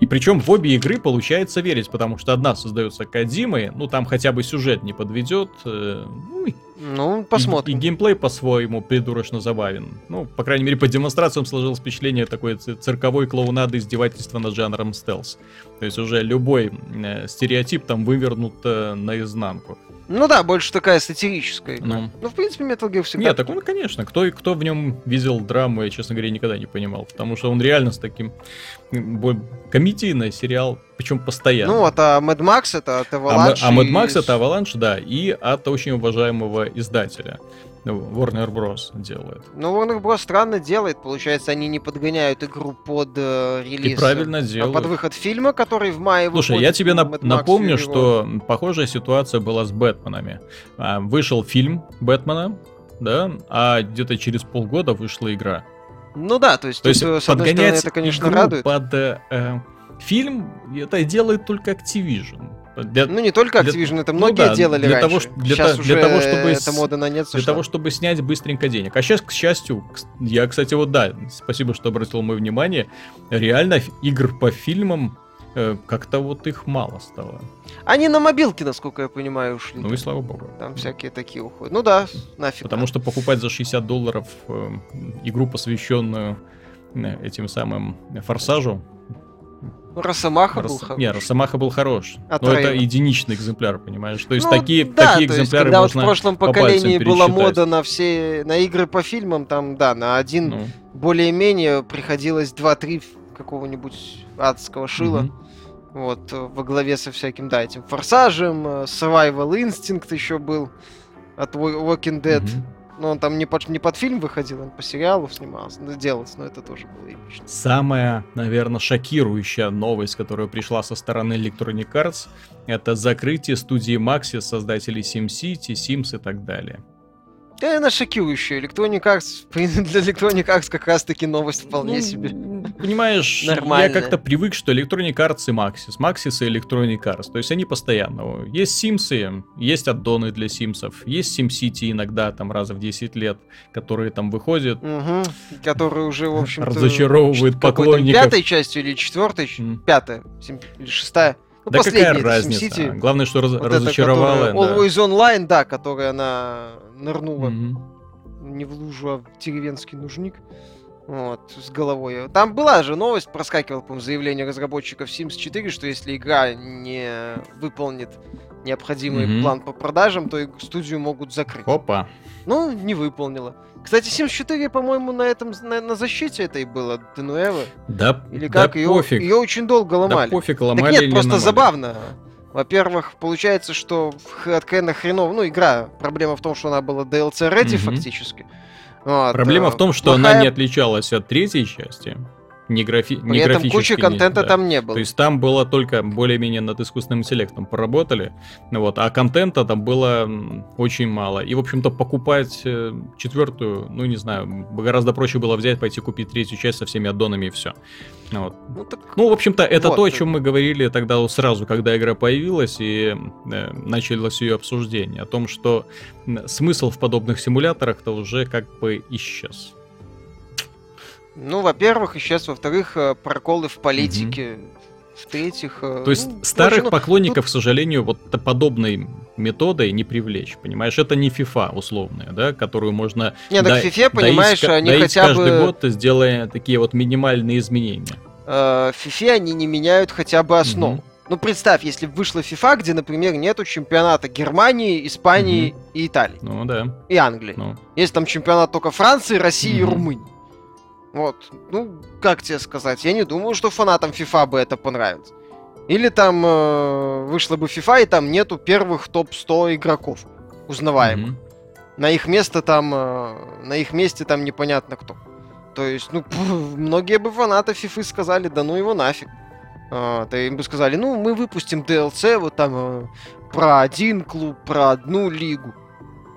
И причем в обе игры получается верить, потому что одна создается Кадимой, ну там хотя бы сюжет не подведет, э, ну и Ну, и- посмотрим. И, геймплей по-своему придурочно забавен. Ну, по крайней мере, по демонстрациям сложилось впечатление такой цирковой клоунады издевательства над жанром стелс. То есть уже любой э, стереотип там вывернут э, наизнанку. Ну да, больше такая сатирическая. игра. Ну. Ну, в принципе, Metal Gear всегда... Нет, так он, конечно, кто, кто в нем видел драму, я, честно говоря, никогда не понимал. Потому что он реально с таким... Комедийный сериал, причем постоянно. Ну вот, а Mad Max это от А, Avalanche. М- а Mad и Max с- это Avalanche, да, и от очень уважаемого издателя. Ну, Warner Bros. делает. Ну, Warner Bros. странно делает. Получается, они не подгоняют игру под э, релиз. И правильно а делают. под выход фильма, который в мае Слушай, выходит, я тебе нап- Mad напомню, что похожая ситуация была с Бэтменами. А, вышел фильм Бэтмена, да, а где-то через полгода вышла игра. Ну да, то есть, То есть э, с одной стороны, подгонять это, конечно, радует. под э, э, фильм, это делает только Activision. Для, Ну, не только для- Activision, это ну многие да, делали для раньше. того, для Сейчас та- для уже того, чтобы эта мода на нет для сошла. того, чтобы снять быстренько денег. А сейчас, к счастью, я, кстати, вот да, спасибо, что обратил мое внимание, реально игр по фильмам э, как-то вот их мало стало. Они на мобилке, насколько я понимаю, ушли. Ну и слава богу. Там всякие такие уходят. Ну да, нафиг. Потому что покупать за 60 долларов э, игру, посвященную э, этим самым форсажу. Росомаха был Рос- хороший. Не, Росомаха был хорош. От но это единичный экземпляр, понимаешь? То есть Ну, такие, да, такие то есть, экземпляры когда вот можно в прошлом по поколении была мода на все на игры по фильмам, там, да, на один Ну, более-менее приходилось 2-3 какого-нибудь адского шила. мгм. Вот, во главе со всяким, да, этим форсажем, Survival Instinct еще был от Wa- Walking Dead. Мгм. Но он там не под, не под фильм выходил, он по сериалу снимался, ну, делался, но это тоже было эпично. Самая, наверное, шокирующая новость, которая пришла со стороны Electronic Arts, это закрытие студии Maxis, создателей SimCity, Sims и так далее. Да, она шокирующая. Electronic Arts, для Electronic Arts как раз-таки новость вполне Ну, себе. Понимаешь, я Нормальная. как-то привык, что Electronic Arts и Maxis, Maxis и Electronic Arts, то есть они постоянно. Есть Симсы, есть аддоны для Симсов, есть SimCity иногда там раз в 10 лет, которые там выходят. Мгм. Который уже, в общем-то... Там, поклонников. Пятой частью или четвертой? М. Пятая. Или шестая? Ну, да какая это разница? SimCity. Главное, что раз- Вот эта, разочаровала. которая да. Always Online, да, которая она нырнула Мгм. не в лужу, а в деревенский нужник. Вот, с головой. Там была же новость, проскакивало, по-моему, заявление разработчиков Sims 4, что если игра не выполнит необходимый Мгм. план по продажам, то студию могут закрыть. Опа. Ну, не выполнила. Кстати, Sims 4, по-моему, на этом на, на защите этой было Денуэва. Да, Или да как ее, пофиг. ее очень долго Да ломали. пофиг, так ломали нет, или просто ломали. забавно. Во-первых, получается, что откровенно хреново. Ну, игра. Проблема в том, что она была DLC ready Мгм. фактически. Вот, Проблема э, в том, что она не отличалась от третьей части. Не, графи... При не этом не- контента да. там не было. То есть там было только более-менее над искусственным интеллектом поработали, вот, а контента там было очень мало. И, в общем-то, покупать э, четвертую, ну, не знаю, гораздо проще было взять, пойти купить третью часть со всеми аддонами и все. Вот. Ну, так Ну, в общем-то, это Вот. то, о чем мы говорили тогда сразу, когда игра появилась и э, началось ее обсуждение. О том, что смысл в подобных симуляторах-то уже как бы исчез. Ну, во-первых, и сейчас, во-вторых, э, проколы в политике. В-третьих... э, То есть ну, старых короче, ну, поклонников, к сожалению, вот подобной методой не привлечь, понимаешь? Это не FIFA условная, да, которую можно Не, так да- FIFA, понимаешь, доить они доить хотя каждый бы... год, сделая такие вот минимальные изменения. э, в FIFA они не меняют хотя бы основу. Мгм. Ну, представь, если бы вышла FIFA, где, например, нету чемпионата Германии, Испании и Италии, Ну да, и Англии. ну. Есть там чемпионат только Франции, России и Мгм. Румынии. Вот. Ну, как тебе сказать? Я не думаю, что фанатам FIFA бы это понравилось. Или там э, вышла бы FIFA, и там нету первых топ-100 игроков узнаваемых. Мгм. На их место там... э, на их месте там непонятно кто. То есть, ну, пф, многие бы фанаты FIFA сказали, да ну его нафиг. То им бы сказали, ну, мы выпустим DLC вот там э, про один клуб, про одну лигу.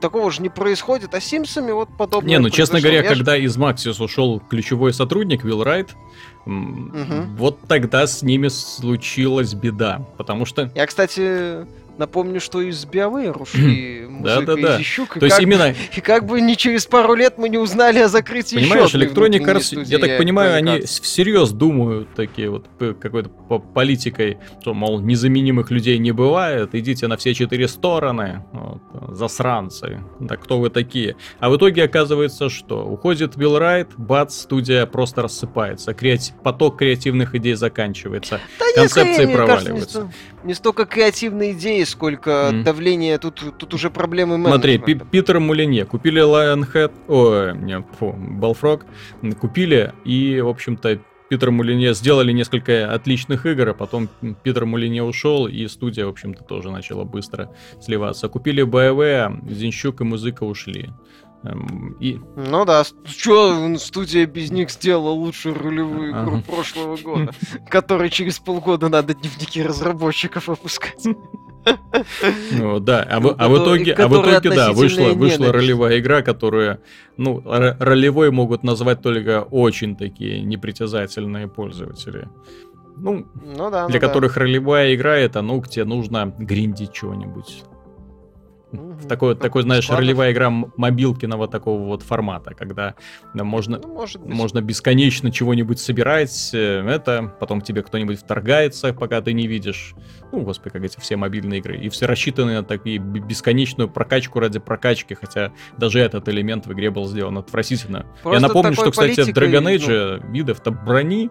Такого же не происходит, а с Симсами вот подобное Не, ну, честно говоря, Я когда из Maxis ушел ключевой сотрудник Вилл Райт, Мгм. вот тогда с ними случилась беда. Потому что Я, кстати, напомню, что из BioWare ушли музыка Да-да-да. из Ищук, и То есть как, именно, и как бы не через пару лет мы не узнали о закрытии понимаешь, еще Electronic Arts, студии я так понимаю, они всерьез думают такие вот п- какой-то по- политикой, что, мол, незаменимых людей не бывает, идите на все четыре стороны, вот, засранцы, да кто вы такие? А в итоге оказывается, что уходит Билл Райт, бац, студия просто рассыпается, креати- поток креативных идей заканчивается. Да концепции мне кажется, проваливаются. Не, сто- не столько креативные идеи, сколько Мгм. давление. Тут, тут уже проблемы Смотри, Пи- менеджмента. Питер Мулине купили Lionhead, ой, не, фу, Balfrog, купили, и, в общем-то, Питер Мулине сделали несколько отличных игр, а потом Питер Мулине ушел, и студия, в общем-то, тоже начала быстро сливаться. Купили BioWare, Зинщук и Музыка ушли. Эм, И Ну да, что студия без них сделала лучшую ролевую игру прошлого года, которой через полгода надо дневники разработчиков выпускать. Ну, да, а в, а итоге, а в которая итоге, да, вышла, вышла ролевая игра, которую, ну, ролевой могут назвать только очень такие непритязательные пользователи. Ну, Ну да. для ну да. которых ролевая игра это, ну, где нужно гриндить чего-нибудь. Мгм. Такой, такой, знаешь, складов. ролевая игра мобилкиного такого вот формата, когда да, можно, Ну, может быть. можно бесконечно чего-нибудь собирать, э, это, потом к тебе кто-нибудь вторгается, пока ты не видишь. Ну, господи, как эти все мобильные игры. И все рассчитаны на такие бесконечную прокачку ради прокачки, хотя даже этот элемент в игре был сделан отвратительно. Просто Я напомню, что, кстати, в политикой, Dragon ну, Age видов-то брони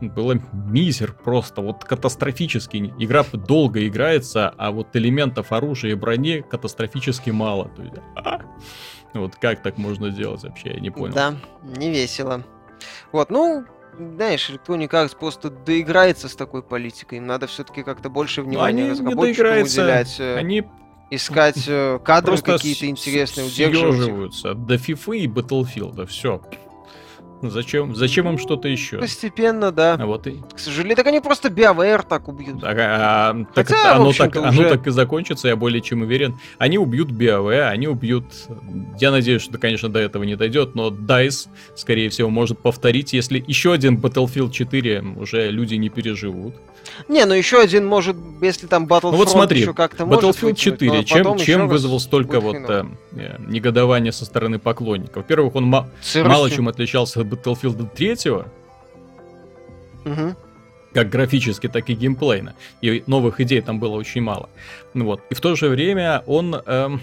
было мизер просто, вот катастрофически. Игра долго играется, а вот элементов оружия и брони катастрофически мало. То есть, а, вот как так можно делать вообще, я не понял. Да, не весело. Вот, ну, знаешь, Electronic Arts просто доиграется с такой политикой. Им надо все-таки как-то больше Но внимания разработчикам уделять, э, Они искать э, кадры какие-то интересные, удерживать съеживаются до FIFA и Battlefield, все. Зачем, зачем им что-то еще? Постепенно, да. А вот и К сожалению, так они просто BioWare так убьют. Так, а, так Хотя, оно, так, оно уже- так и закончится, я более чем уверен. Они убьют BioWare, они убьют... Я надеюсь, что, конечно, до этого не дойдет, но DICE, скорее всего, может повторить, если еще один Battlefield 4 уже люди не переживут. Не, ну еще один может, если там Battlefront Ну вот смотри, еще как-то Battlefield вытянуть, 4, но чем, чем вызвал столько вот э, э, негодования со стороны поклонников? Во-первых, он ма- мало чем отличался от Battlefield 3, Мгм. как графически, так и геймплейно. И новых идей там было очень мало. Ну Вот. И в то же время он эм,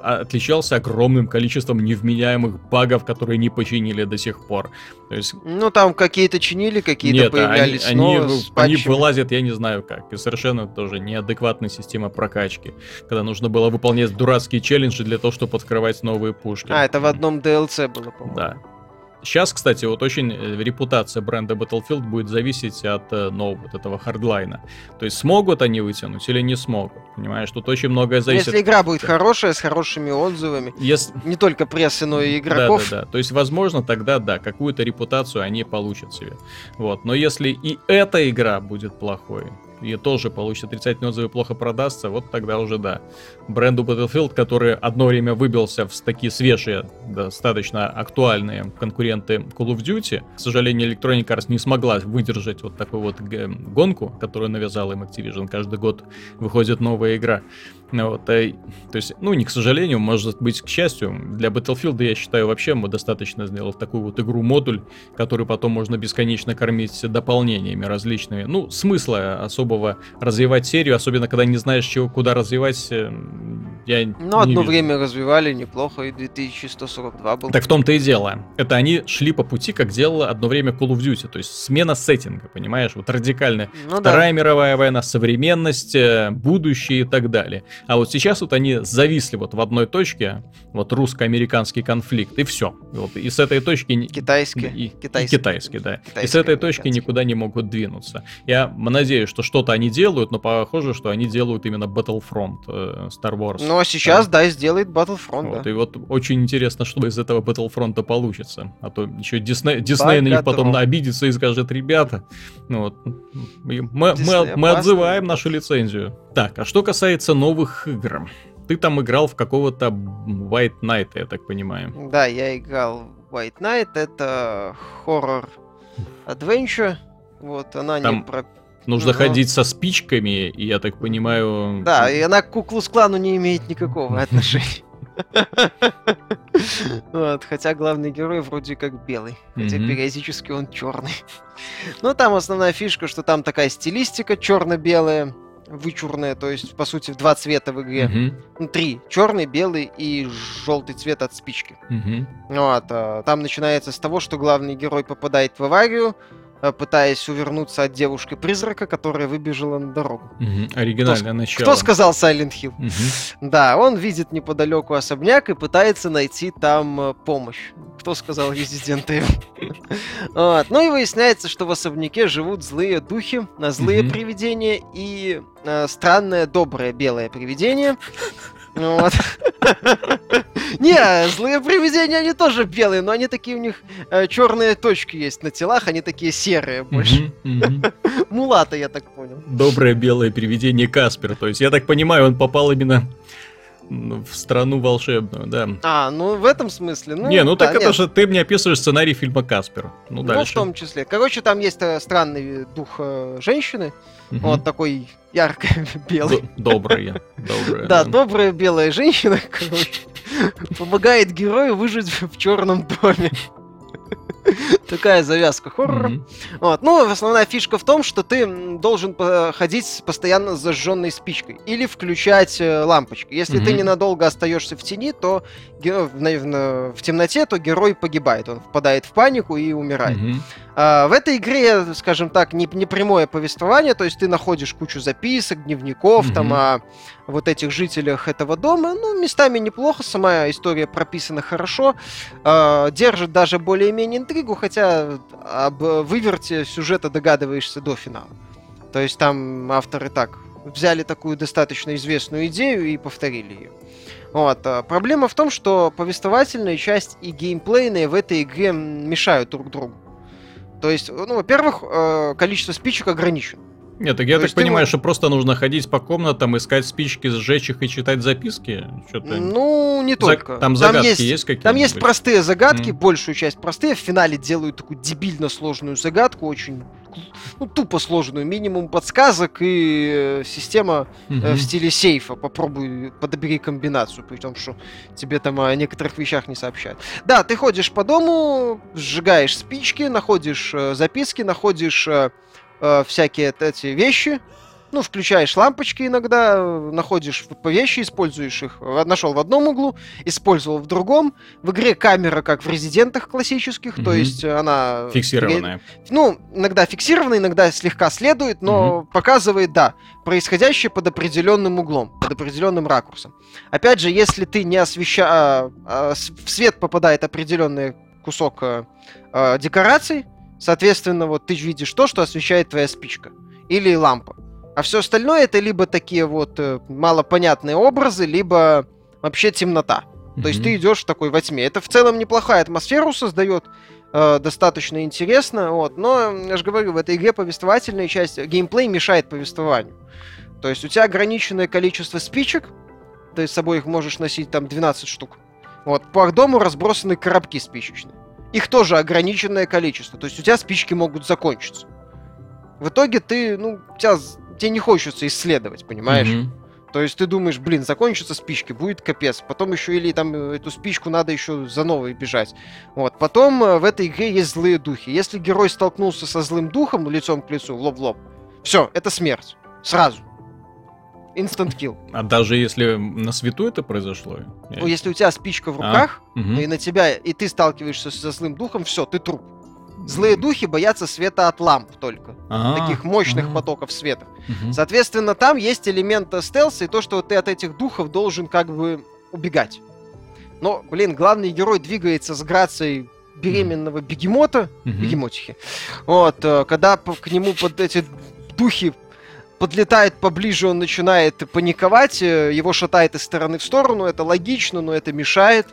отличался огромным количеством невменяемых багов, которые не починили до сих пор. То есть Ну, там какие-то чинили, какие-то нет, а появлялись они, снова они, с они патчами. вылазят, я не знаю как. И совершенно тоже неадекватная система прокачки. Когда нужно было выполнять дурацкие челленджи для того, чтобы открывать новые пушки. А, это в одном DLC было, по-моему. Да. Сейчас, кстати, вот очень э, репутация бренда Battlefield будет зависеть от э, нового вот этого хардлайна. То есть смогут они вытянуть или не смогут. Понимаешь, тут очень многое зависит. Если игра будет хорошая, с хорошими отзывами, Если- не только прессы, но и Да, игроков, да, да. То есть, возможно, тогда да, какую-то репутацию они получат себе. Вот. Но если и эта игра будет плохой, и тоже получит отрицательные отзывы, плохо продастся, вот тогда уже да. Бренду Battlefield, который одно время выбился в такие свежие, достаточно актуальные конкуренты Call of Duty, к сожалению, Electronic Arts не смогла выдержать вот такую вот гонку, которую навязал им Activision. Каждый год выходит новая игра. Ну Вот, э, то есть, ну, не к сожалению, может быть, к счастью, для Battlefield, я считаю, вообще мы достаточно сделали такую вот игру-модуль, который потом можно бесконечно кормить дополнениями различными. Ну, смысла особого развивать серию, особенно когда не знаешь, чего, куда развивать, э, я ну, одно вижу. время развивали неплохо, и 2142 был. Так в том-то и дело. Это они шли по пути, как делала одно время Call of Duty. То есть смена сеттинга, понимаешь? Вот радикальная. ну да. Вторая мировая война, современность, э, будущее и так далее. А вот сейчас вот они зависли вот в одной точке, вот русско-американский конфликт, и все. Вот, и с этой точки... Китайский. И, и Китайский. китайский, да. и с Китайский, этой точки никуда не могут двинуться. Я надеюсь, что что-то они делают, но похоже, что они делают именно Battlefront э, Star Wars. Ну, а сейчас, да, сделает Battlefront, Вот, да. и вот очень интересно, что из этого Battlefront получится. А то еще Дисней, Дисней на них потом обидится и скажет, ребята, ну вот, мы, мы, мы отзываем нашу лицензию. Так, а что касается новых игр? Ты там играл в какого-то White Knight, я так понимаю. Да, я играл в White Knight, это хоррор adventure. Вот, она не Там про... Нужно Ага. ходить со спичками, и я так понимаю... Да, и она к Куклу клану не имеет никакого отношения. Вот, хотя главный герой вроде как белый, хотя периодически он черный. Ну, там основная фишка, что там такая стилистика черно-белая, вычурная, то есть, по сути, в два цвета в игре. Ну, три. Черный, белый и желтый цвет от спички. мгм. Вот, а, там начинается с того, что главный герой попадает в аварию, пытаясь увернуться от девушки-призрака, которая выбежала на дорогу. Мгм. Оригинальное начало. Кто сказал Silent Hill? Мгм. Да, он видит неподалеку особняк и пытается найти там э, помощь. Кто сказал Resident Evil? Вот. Ну и выясняется, что в особняке живут злые духи, злые Мгм. привидения и э, странное доброе белое привидение. Вот. Не, злые привидения, они тоже белые, но они такие, у них черные точки есть на телах, они такие серые больше. Мулата, я так понял. Доброе белое привидение Каспер. То есть, я так понимаю, он попал именно в страну волшебную, да. А, ну в этом смысле. Ну, не, ну да, так это нет. же ты мне описываешь сценарий фильма Каспер. Ну, Ну, в дальше. том числе. Короче, там есть э, странный дух э, женщины, Мгм. вот такой ярко белый. Д- Добрая. Добрая. Да, добрая белая женщина, короче, помогает герою выжить в черном доме. Такая завязка хоррора. Мгм. Вот. Ну, основная фишка в том, что ты должен ходить с постоянно зажженной спичкой или включать э, лампочки. Если ты Мгм. ненадолго остаешься в тени, то в, в в темноте, то герой погибает, он впадает в панику и умирает. Мгм. А, в этой игре, скажем так, не, не прямое повествование, то есть ты находишь кучу записок, дневников там Мгм. о вот этих жителях этого дома. Ну, местами неплохо, сама история прописана хорошо, а, держит даже более-менее интригу, хотя об выверте сюжета догадываешься до финала. То есть там авторы так взяли такую достаточно известную идею и повторили ее. Вот. а Проблема в том, что повествовательная часть и геймплейная в этой игре мешают друг другу. То есть, ну, во-первых, э, количество спичек ограничено. Нет, так я То так есть понимаю, мо- что просто нужно ходить по комнатам, искать спички, сжечь их и читать записки? Что-то... Ну, не За- только. Там загадки есть, какие-то? Там есть простые загадки, Мгм. большую часть простые. В финале делают такую дебильно сложную загадку, очень ну, тупо сложную. Минимум подсказок и э, система э, в стиле сейфа. Попробуй подобери комбинацию, при том, что тебе там о некоторых вещах не сообщают. Да, ты ходишь по дому, сжигаешь спички, находишь э, записки, находишь э, э, всякие эти вещи. Ну, включаешь лампочки иногда, э, находишь по вещи, используешь их. Нашел в одном углу, использовал в другом. В игре камера, как в резидентах классических, то Мгм. есть она... Фиксированная. Ну, иногда фиксированно, иногда слегка следует, но показывает, да, происходящее под определенным углом, под определенным ракурсом. Опять же, если ты не освещаешь... в свет попадает определенный кусок э, декораций, соответственно, вот ты видишь то, что освещает твоя спичка или лампа. А все остальное это либо такие вот э, малопонятные образы, либо вообще темнота. То есть ты идешь такой во тьме. Это в целом неплохая атмосферу создает, э, достаточно интересно, вот. Но, я же говорю, в этой игре повествовательная часть, геймплей мешает повествованию. То есть у тебя ограниченное количество спичек, ты с собой их можешь носить там 12 штук. Вот, по дому разбросаны коробки спичечные. Их тоже ограниченное количество, то есть у тебя спички могут закончиться. В итоге ты, ну, тебя, тебе не хочется исследовать, понимаешь? Мгм. То есть ты думаешь, блин, закончатся спички, будет капец. Потом еще или там э, эту спичку надо еще за новой бежать. Вот. Потом э, в этой игре есть злые духи. Если герой столкнулся со злым духом лицом к лицу, лоб в лоб, все, это смерть. Сразу. Инстант килл. А даже если на свету это произошло? Ну, если у тебя спичка в А, руках, мгм. и на тебя, и ты сталкиваешься со злым духом, все, ты труп. Злые духи боятся света от ламп только. А, Таких мощных а, потоков света. мгм. Соответственно, там есть элемент стелса и то, что ты от этих духов должен как бы убегать. Но, блин, главный герой двигается с грацией беременного бегемота, Мгм. бегемотихи. Вот, э, когда к нему под эти духи подлетает поближе, он начинает паниковать, э, его шатает из стороны в сторону, это логично, но это мешает.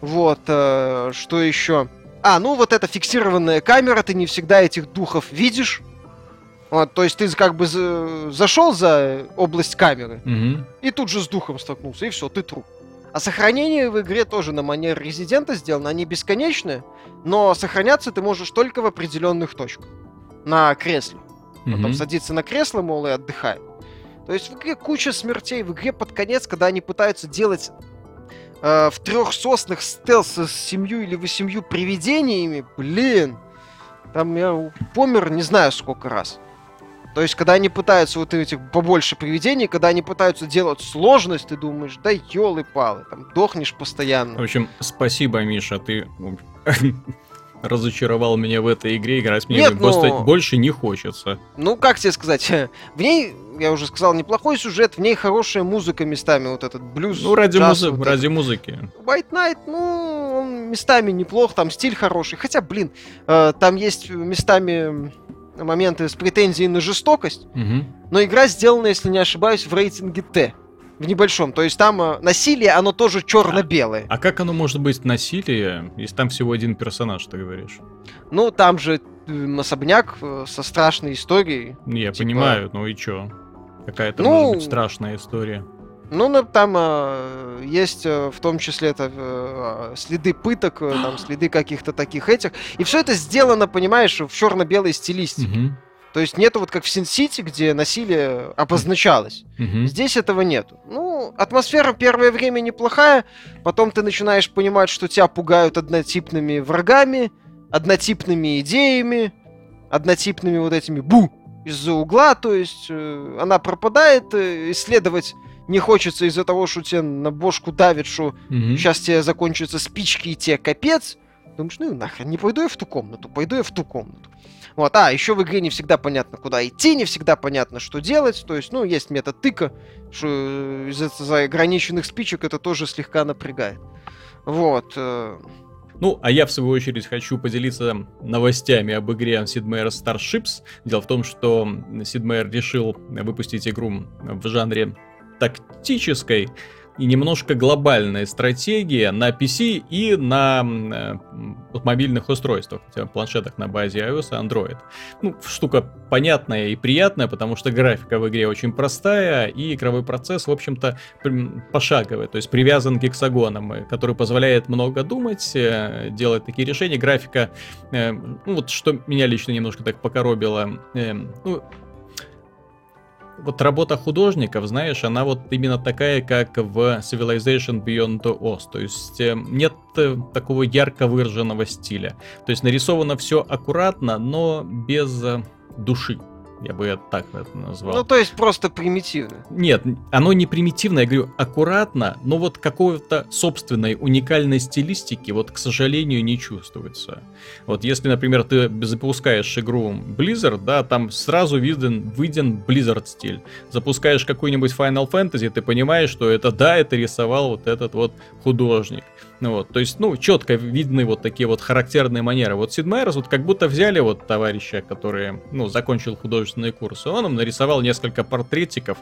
Вот, э, что еще? А, ну вот эта фиксированная камера, ты не всегда этих духов видишь. Вот, то есть ты как бы за... зашел за область камеры Мгм. и тут же с духом столкнулся, и все, ты труп. А сохранение в игре тоже на манер резидента сделано, они бесконечные, но сохраняться ты можешь только в определенных точках. На кресле. Потом Мгм. садится на кресло, мол, и отдыхает. То есть в игре куча смертей. В игре под конец, когда они пытаются делать э, в трех соснах стелс с семью или восемью привидениями, блин, там я помер не знаю сколько раз. То есть, когда они пытаются вот этих побольше привидений, когда они пытаются делать сложность, ты думаешь, да елы-палы, там дохнешь В постоянно. общем, спасибо, Миша, ты разочаровал меня в этой игре, играть мне Нет, просто но- больше не хочется. Ну, как тебе сказать, в ней, я уже сказал, неплохой сюжет, в ней хорошая музыка местами, вот этот блюз. Ну, ради, джаз, музы- вот ради музыки. White Knight, ну, он местами неплох, там стиль хороший. Хотя, блин, э, там есть местами моменты с претензией на жестокость, Мгм. но игра сделана, если не ошибаюсь, в рейтинге Т. В небольшом. То есть там э, насилие, оно тоже черно-белое. А как оно может быть насилие, если там всего один персонаж, ты говоришь? Ну, там же э, особняк э, со страшной историей. Я Типа- понимаю, ну и чё? Какая-то Ну, может быть страшная история. Ну, на- там э, есть э, в том числе это, э, следы пыток, э, там следы каких-то таких этих. И все это сделано, понимаешь, в черно-белой стилистике. Мгм. То есть нету вот как в Син-Сити, где насилие обозначалось. Мгм. Здесь этого нету. Ну, атмосфера первое время неплохая, потом ты начинаешь понимать, что тебя пугают однотипными врагами, однотипными идеями, однотипными вот этими бу из-за угла, то есть э, она пропадает, э, исследовать не хочется из-за того, что тебе на бошку давит, что Мгм. сейчас тебе закончатся спички и тебе капец. Думаешь, ну нахрен, не пойду я в ту комнату, пойду я в ту комнату. Вот, а, еще в игре не всегда понятно, куда идти, не всегда понятно, что делать. То есть, ну, есть метод тыка, что э, из-за ограниченных спичек это тоже слегка напрягает. Вот. э, Ну, а я, в свою очередь, хочу поделиться новостями об игре Sid Meier's Starships. Дело в том, что Sid Meier решил выпустить игру в жанре тактической и немножко глобальной стратегии на PC и на э, мобильных устройствах, планшетах на базе iOS и Android. Ну, штука понятная и приятная, потому что графика в игре очень простая, и игровой процесс, в общем-то, пошаговый, то есть привязан к гексагонам, э, который позволяет много думать, э, делать такие решения. Графика, э, ну вот что меня лично немножко так покоробило, э, ну, вот работа художников, знаешь, она вот именно такая, как в Civilization Beyond the Oz. То есть э, нет э, такого ярко выраженного стиля. То есть нарисовано все аккуратно, но без э, души. Я бы это так это назвал. Ну, то есть просто примитивно. Нет, оно не примитивно, я говорю, аккуратно, но вот какой-то собственной уникальной стилистики, вот, к сожалению, не чувствуется. Вот если, например, ты запускаешь игру Blizzard, да, там сразу виден, виден Blizzard стиль. Запускаешь какой-нибудь Final Fantasy, ты понимаешь, что это, да, это рисовал вот этот вот художник. Ну вот, то есть, ну, четко видны вот такие вот характерные манеры. Вот Сид Мейерс вот как будто взяли вот товарища, который, ну, закончил художественные курсы, он им нарисовал несколько портретиков,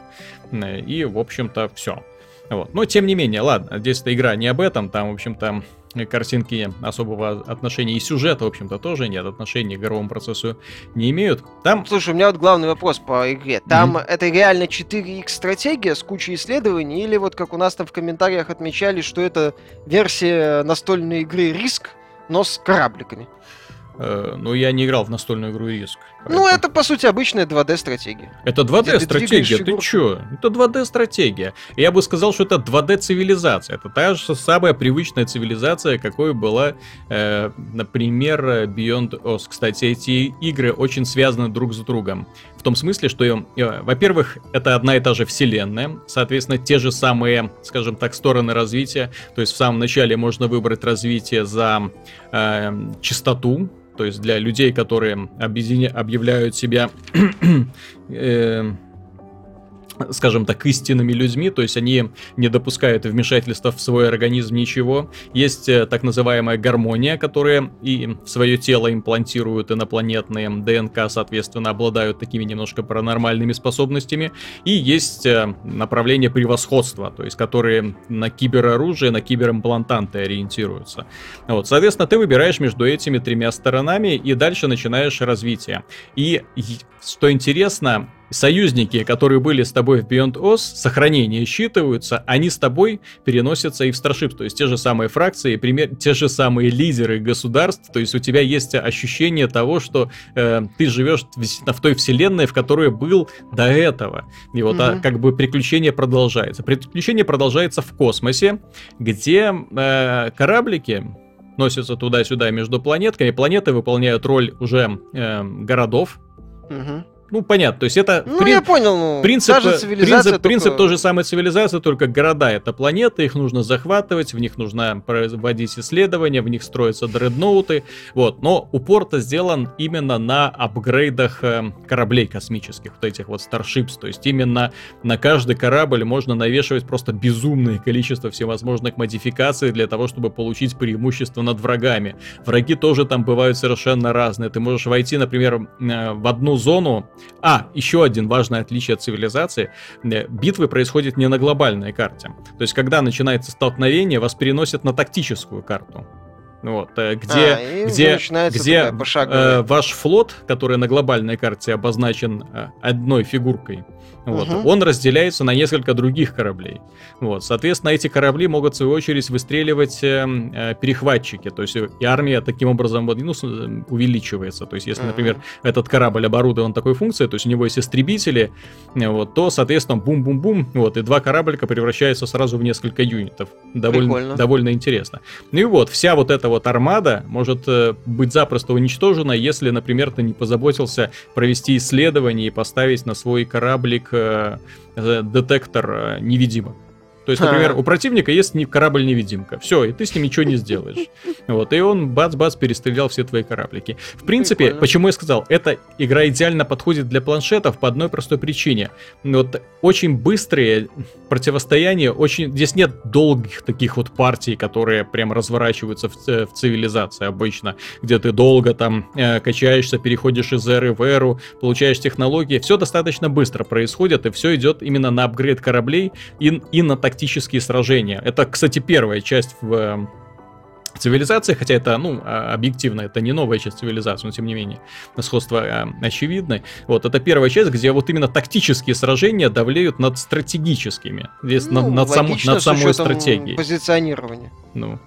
э, и, в общем-то, все. Вот. Но, тем не менее, ладно, здесь эта игра не об этом, там, в общем-то, картинки особого отношения и сюжета, в общем-то, тоже нет, отношения к игровому процессу не имеют. Там Слушай, у меня вот главный вопрос по игре. Там это реально 4X стратегия с кучей исследований, или вот как у нас там в комментариях отмечали, что это версия настольной игры Риск, но с корабликами. Э, ну, я не играл в настольную игру Риск. Ну, это, по сути, обычная 2D-стратегия. Это Где ты 2D-стратегия, двигаешь ты фигурку. чё? Это 2D-стратегия. Я бы сказал, что это 2D-цивилизация. Это та же самая привычная цивилизация, какой была, э, например, Beyond Oz. Кстати, эти игры очень связаны друг с другом. В том смысле, что, э, во-первых, это одна и та же вселенная, соответственно, те же самые, скажем так, стороны развития. То есть в самом начале можно выбрать развитие за э, чистоту, то есть для людей, которые объединя- объявляют себя э, скажем так, истинными людьми, то есть они не допускают вмешательства в свой организм ничего. Есть э, так называемая гармония, которая и в свое тело имплантируют инопланетные ДНК, соответственно, обладают такими немножко паранормальными способностями. И есть э, направление превосходства, то есть которые на кибероружие, на киберимплантанты ориентируются. Вот, соответственно, ты выбираешь между этими тремя сторонами и дальше начинаешь развитие. И что интересно, союзники, которые были с тобой в Beyond Oz, сохранения считываются, они с тобой переносятся и в Starship, то есть те же самые фракции, пример, те же самые лидеры государств, то есть у тебя есть ощущение того, что э, ты живешь в, в той вселенной, в которой был до этого. И вот mm-hmm. а, как бы приключение продолжается. Приключение продолжается в космосе, где э, кораблики носятся туда-сюда между планетками. Планеты выполняют роль уже э, городов. Угу. Ну, понятно, то есть это... Ну, при... я понял, ну, принцип, даже цивилизация принцип, только... принцип той же самой цивилизации, только города — это планеты, их нужно захватывать, в них нужно проводить исследования, в них строятся дредноуты, вот. Но упор-то сделан именно на апгрейдах э, кораблей космических, вот этих вот Starships, то есть именно на каждый корабль можно навешивать просто безумное количество всевозможных модификаций для того, чтобы получить преимущество над врагами. Враги тоже там бывают совершенно разные. Ты можешь войти, например, э, в одну зону, а, еще один важное отличие от цивилизации. Э, битвы происходят не на глобальной карте. То есть, когда начинается столкновение, вас переносят на тактическую карту. Вот, э, где, а, где, где э, ваш флот, который на глобальной карте обозначен э, одной фигуркой, вот, угу. он разделяется на несколько других кораблей. Вот, соответственно, эти корабли могут, в свою очередь, выстреливать э, э, перехватчики. То есть и армия таким образом ну, увеличивается. То есть, если, угу. например, этот корабль оборудован такой функцией, то есть у него есть истребители, вот, то, соответственно, бум-бум-бум, вот, и два кораблика превращаются сразу в несколько юнитов. Довольно, довольно интересно. Ну и вот, вся вот эта вот армада может э, быть запросто уничтожена, если, например, ты не позаботился провести исследование и поставить на свой кораблик э, детектор э, невидимок. То есть, например, у противника есть корабль-невидимка. Все, и ты с ним ничего не сделаешь. Вот, и он бац-бац перестрелял все твои кораблики. В принципе, Прикольно. почему я сказал, эта игра идеально подходит для планшетов по одной простой причине. Вот очень быстрые противостояния, очень... Здесь нет долгих таких вот партий, которые прям разворачиваются в, в цивилизации обычно, где ты долго там э, качаешься, переходишь из эры в эру, получаешь технологии. Все достаточно быстро происходит, и все идет именно на апгрейд кораблей и, и на так тактические сражения. Это, кстати, первая часть в э, цивилизации, хотя это, ну, а, объективно, это не новая часть цивилизации, но тем не менее, сходство э, очевидно. Вот, это первая часть, где вот именно тактические сражения давлеют над стратегическими, здесь ну, над, над, сам, над самой стратегией. позиционирование. Ну,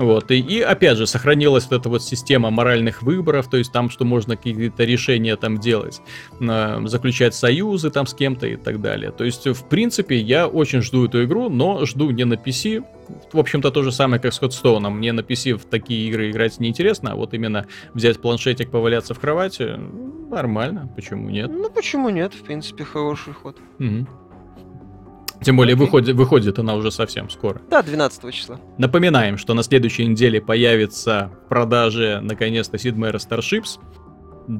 вот, и, и опять же, сохранилась вот эта вот система моральных выборов, то есть там, что можно какие-то решения там делать, заключать союзы там с кем-то и так далее. То есть, в принципе, я очень жду эту игру, но жду не на PC. В общем-то, то же самое, как с Ходстоуном. Мне на PC в такие игры играть неинтересно, а вот именно взять планшетик, поваляться в кровати, нормально, почему нет? Ну, почему нет, в принципе, хороший ход. Угу. Тем более okay. выходит, выходит она уже совсем скоро. Да, 12 числа. Напоминаем, что на следующей неделе появится в продаже наконец-то Sid Meier's Starships.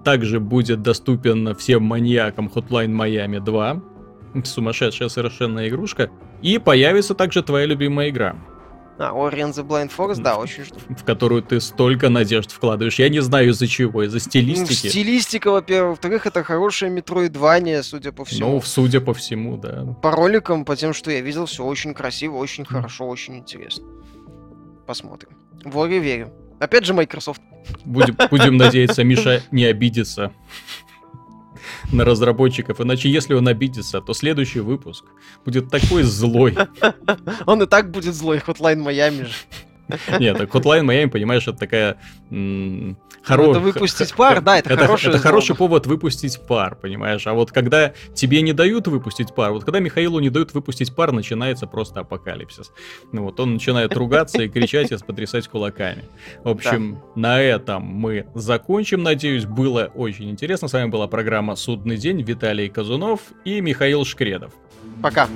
Также будет доступен всем маньякам Hotline Miami 2. Сумасшедшая совершенно игрушка. И появится также твоя любимая игра. А, Ori and the Blind Forest, да, очень жду. В которую ты столько надежд вкладываешь. Я не знаю из-за чего, из-за стилистики. Ну, стилистика, во-первых. Во-вторых, это хорошее метроидвание, судя по всему. Ну, судя по всему, да. По роликам, по тем, что я видел, все очень красиво, очень хорошо, очень интересно. Посмотрим. В верю. Опять же Microsoft. Будем, будем надеяться, Миша не обидится на разработчиков. Иначе, если он обидится, то следующий выпуск будет такой злой. Он и так будет злой, Hotline Miami же. Нет, Hotline Miami, понимаешь, это такая хорошая... Это выпустить пар, да, это, хороший... Это хороший повод выпустить пар, понимаешь? А вот когда тебе не дают выпустить пар, вот когда Михаилу не дают выпустить пар, начинается просто апокалипсис. Ну вот он начинает ругаться и кричать и потрясать кулаками. В общем, на этом мы закончим, надеюсь, было очень интересно. С вами была программа «Судный день», Виталий Казунов и Михаил Шкредов. Пока.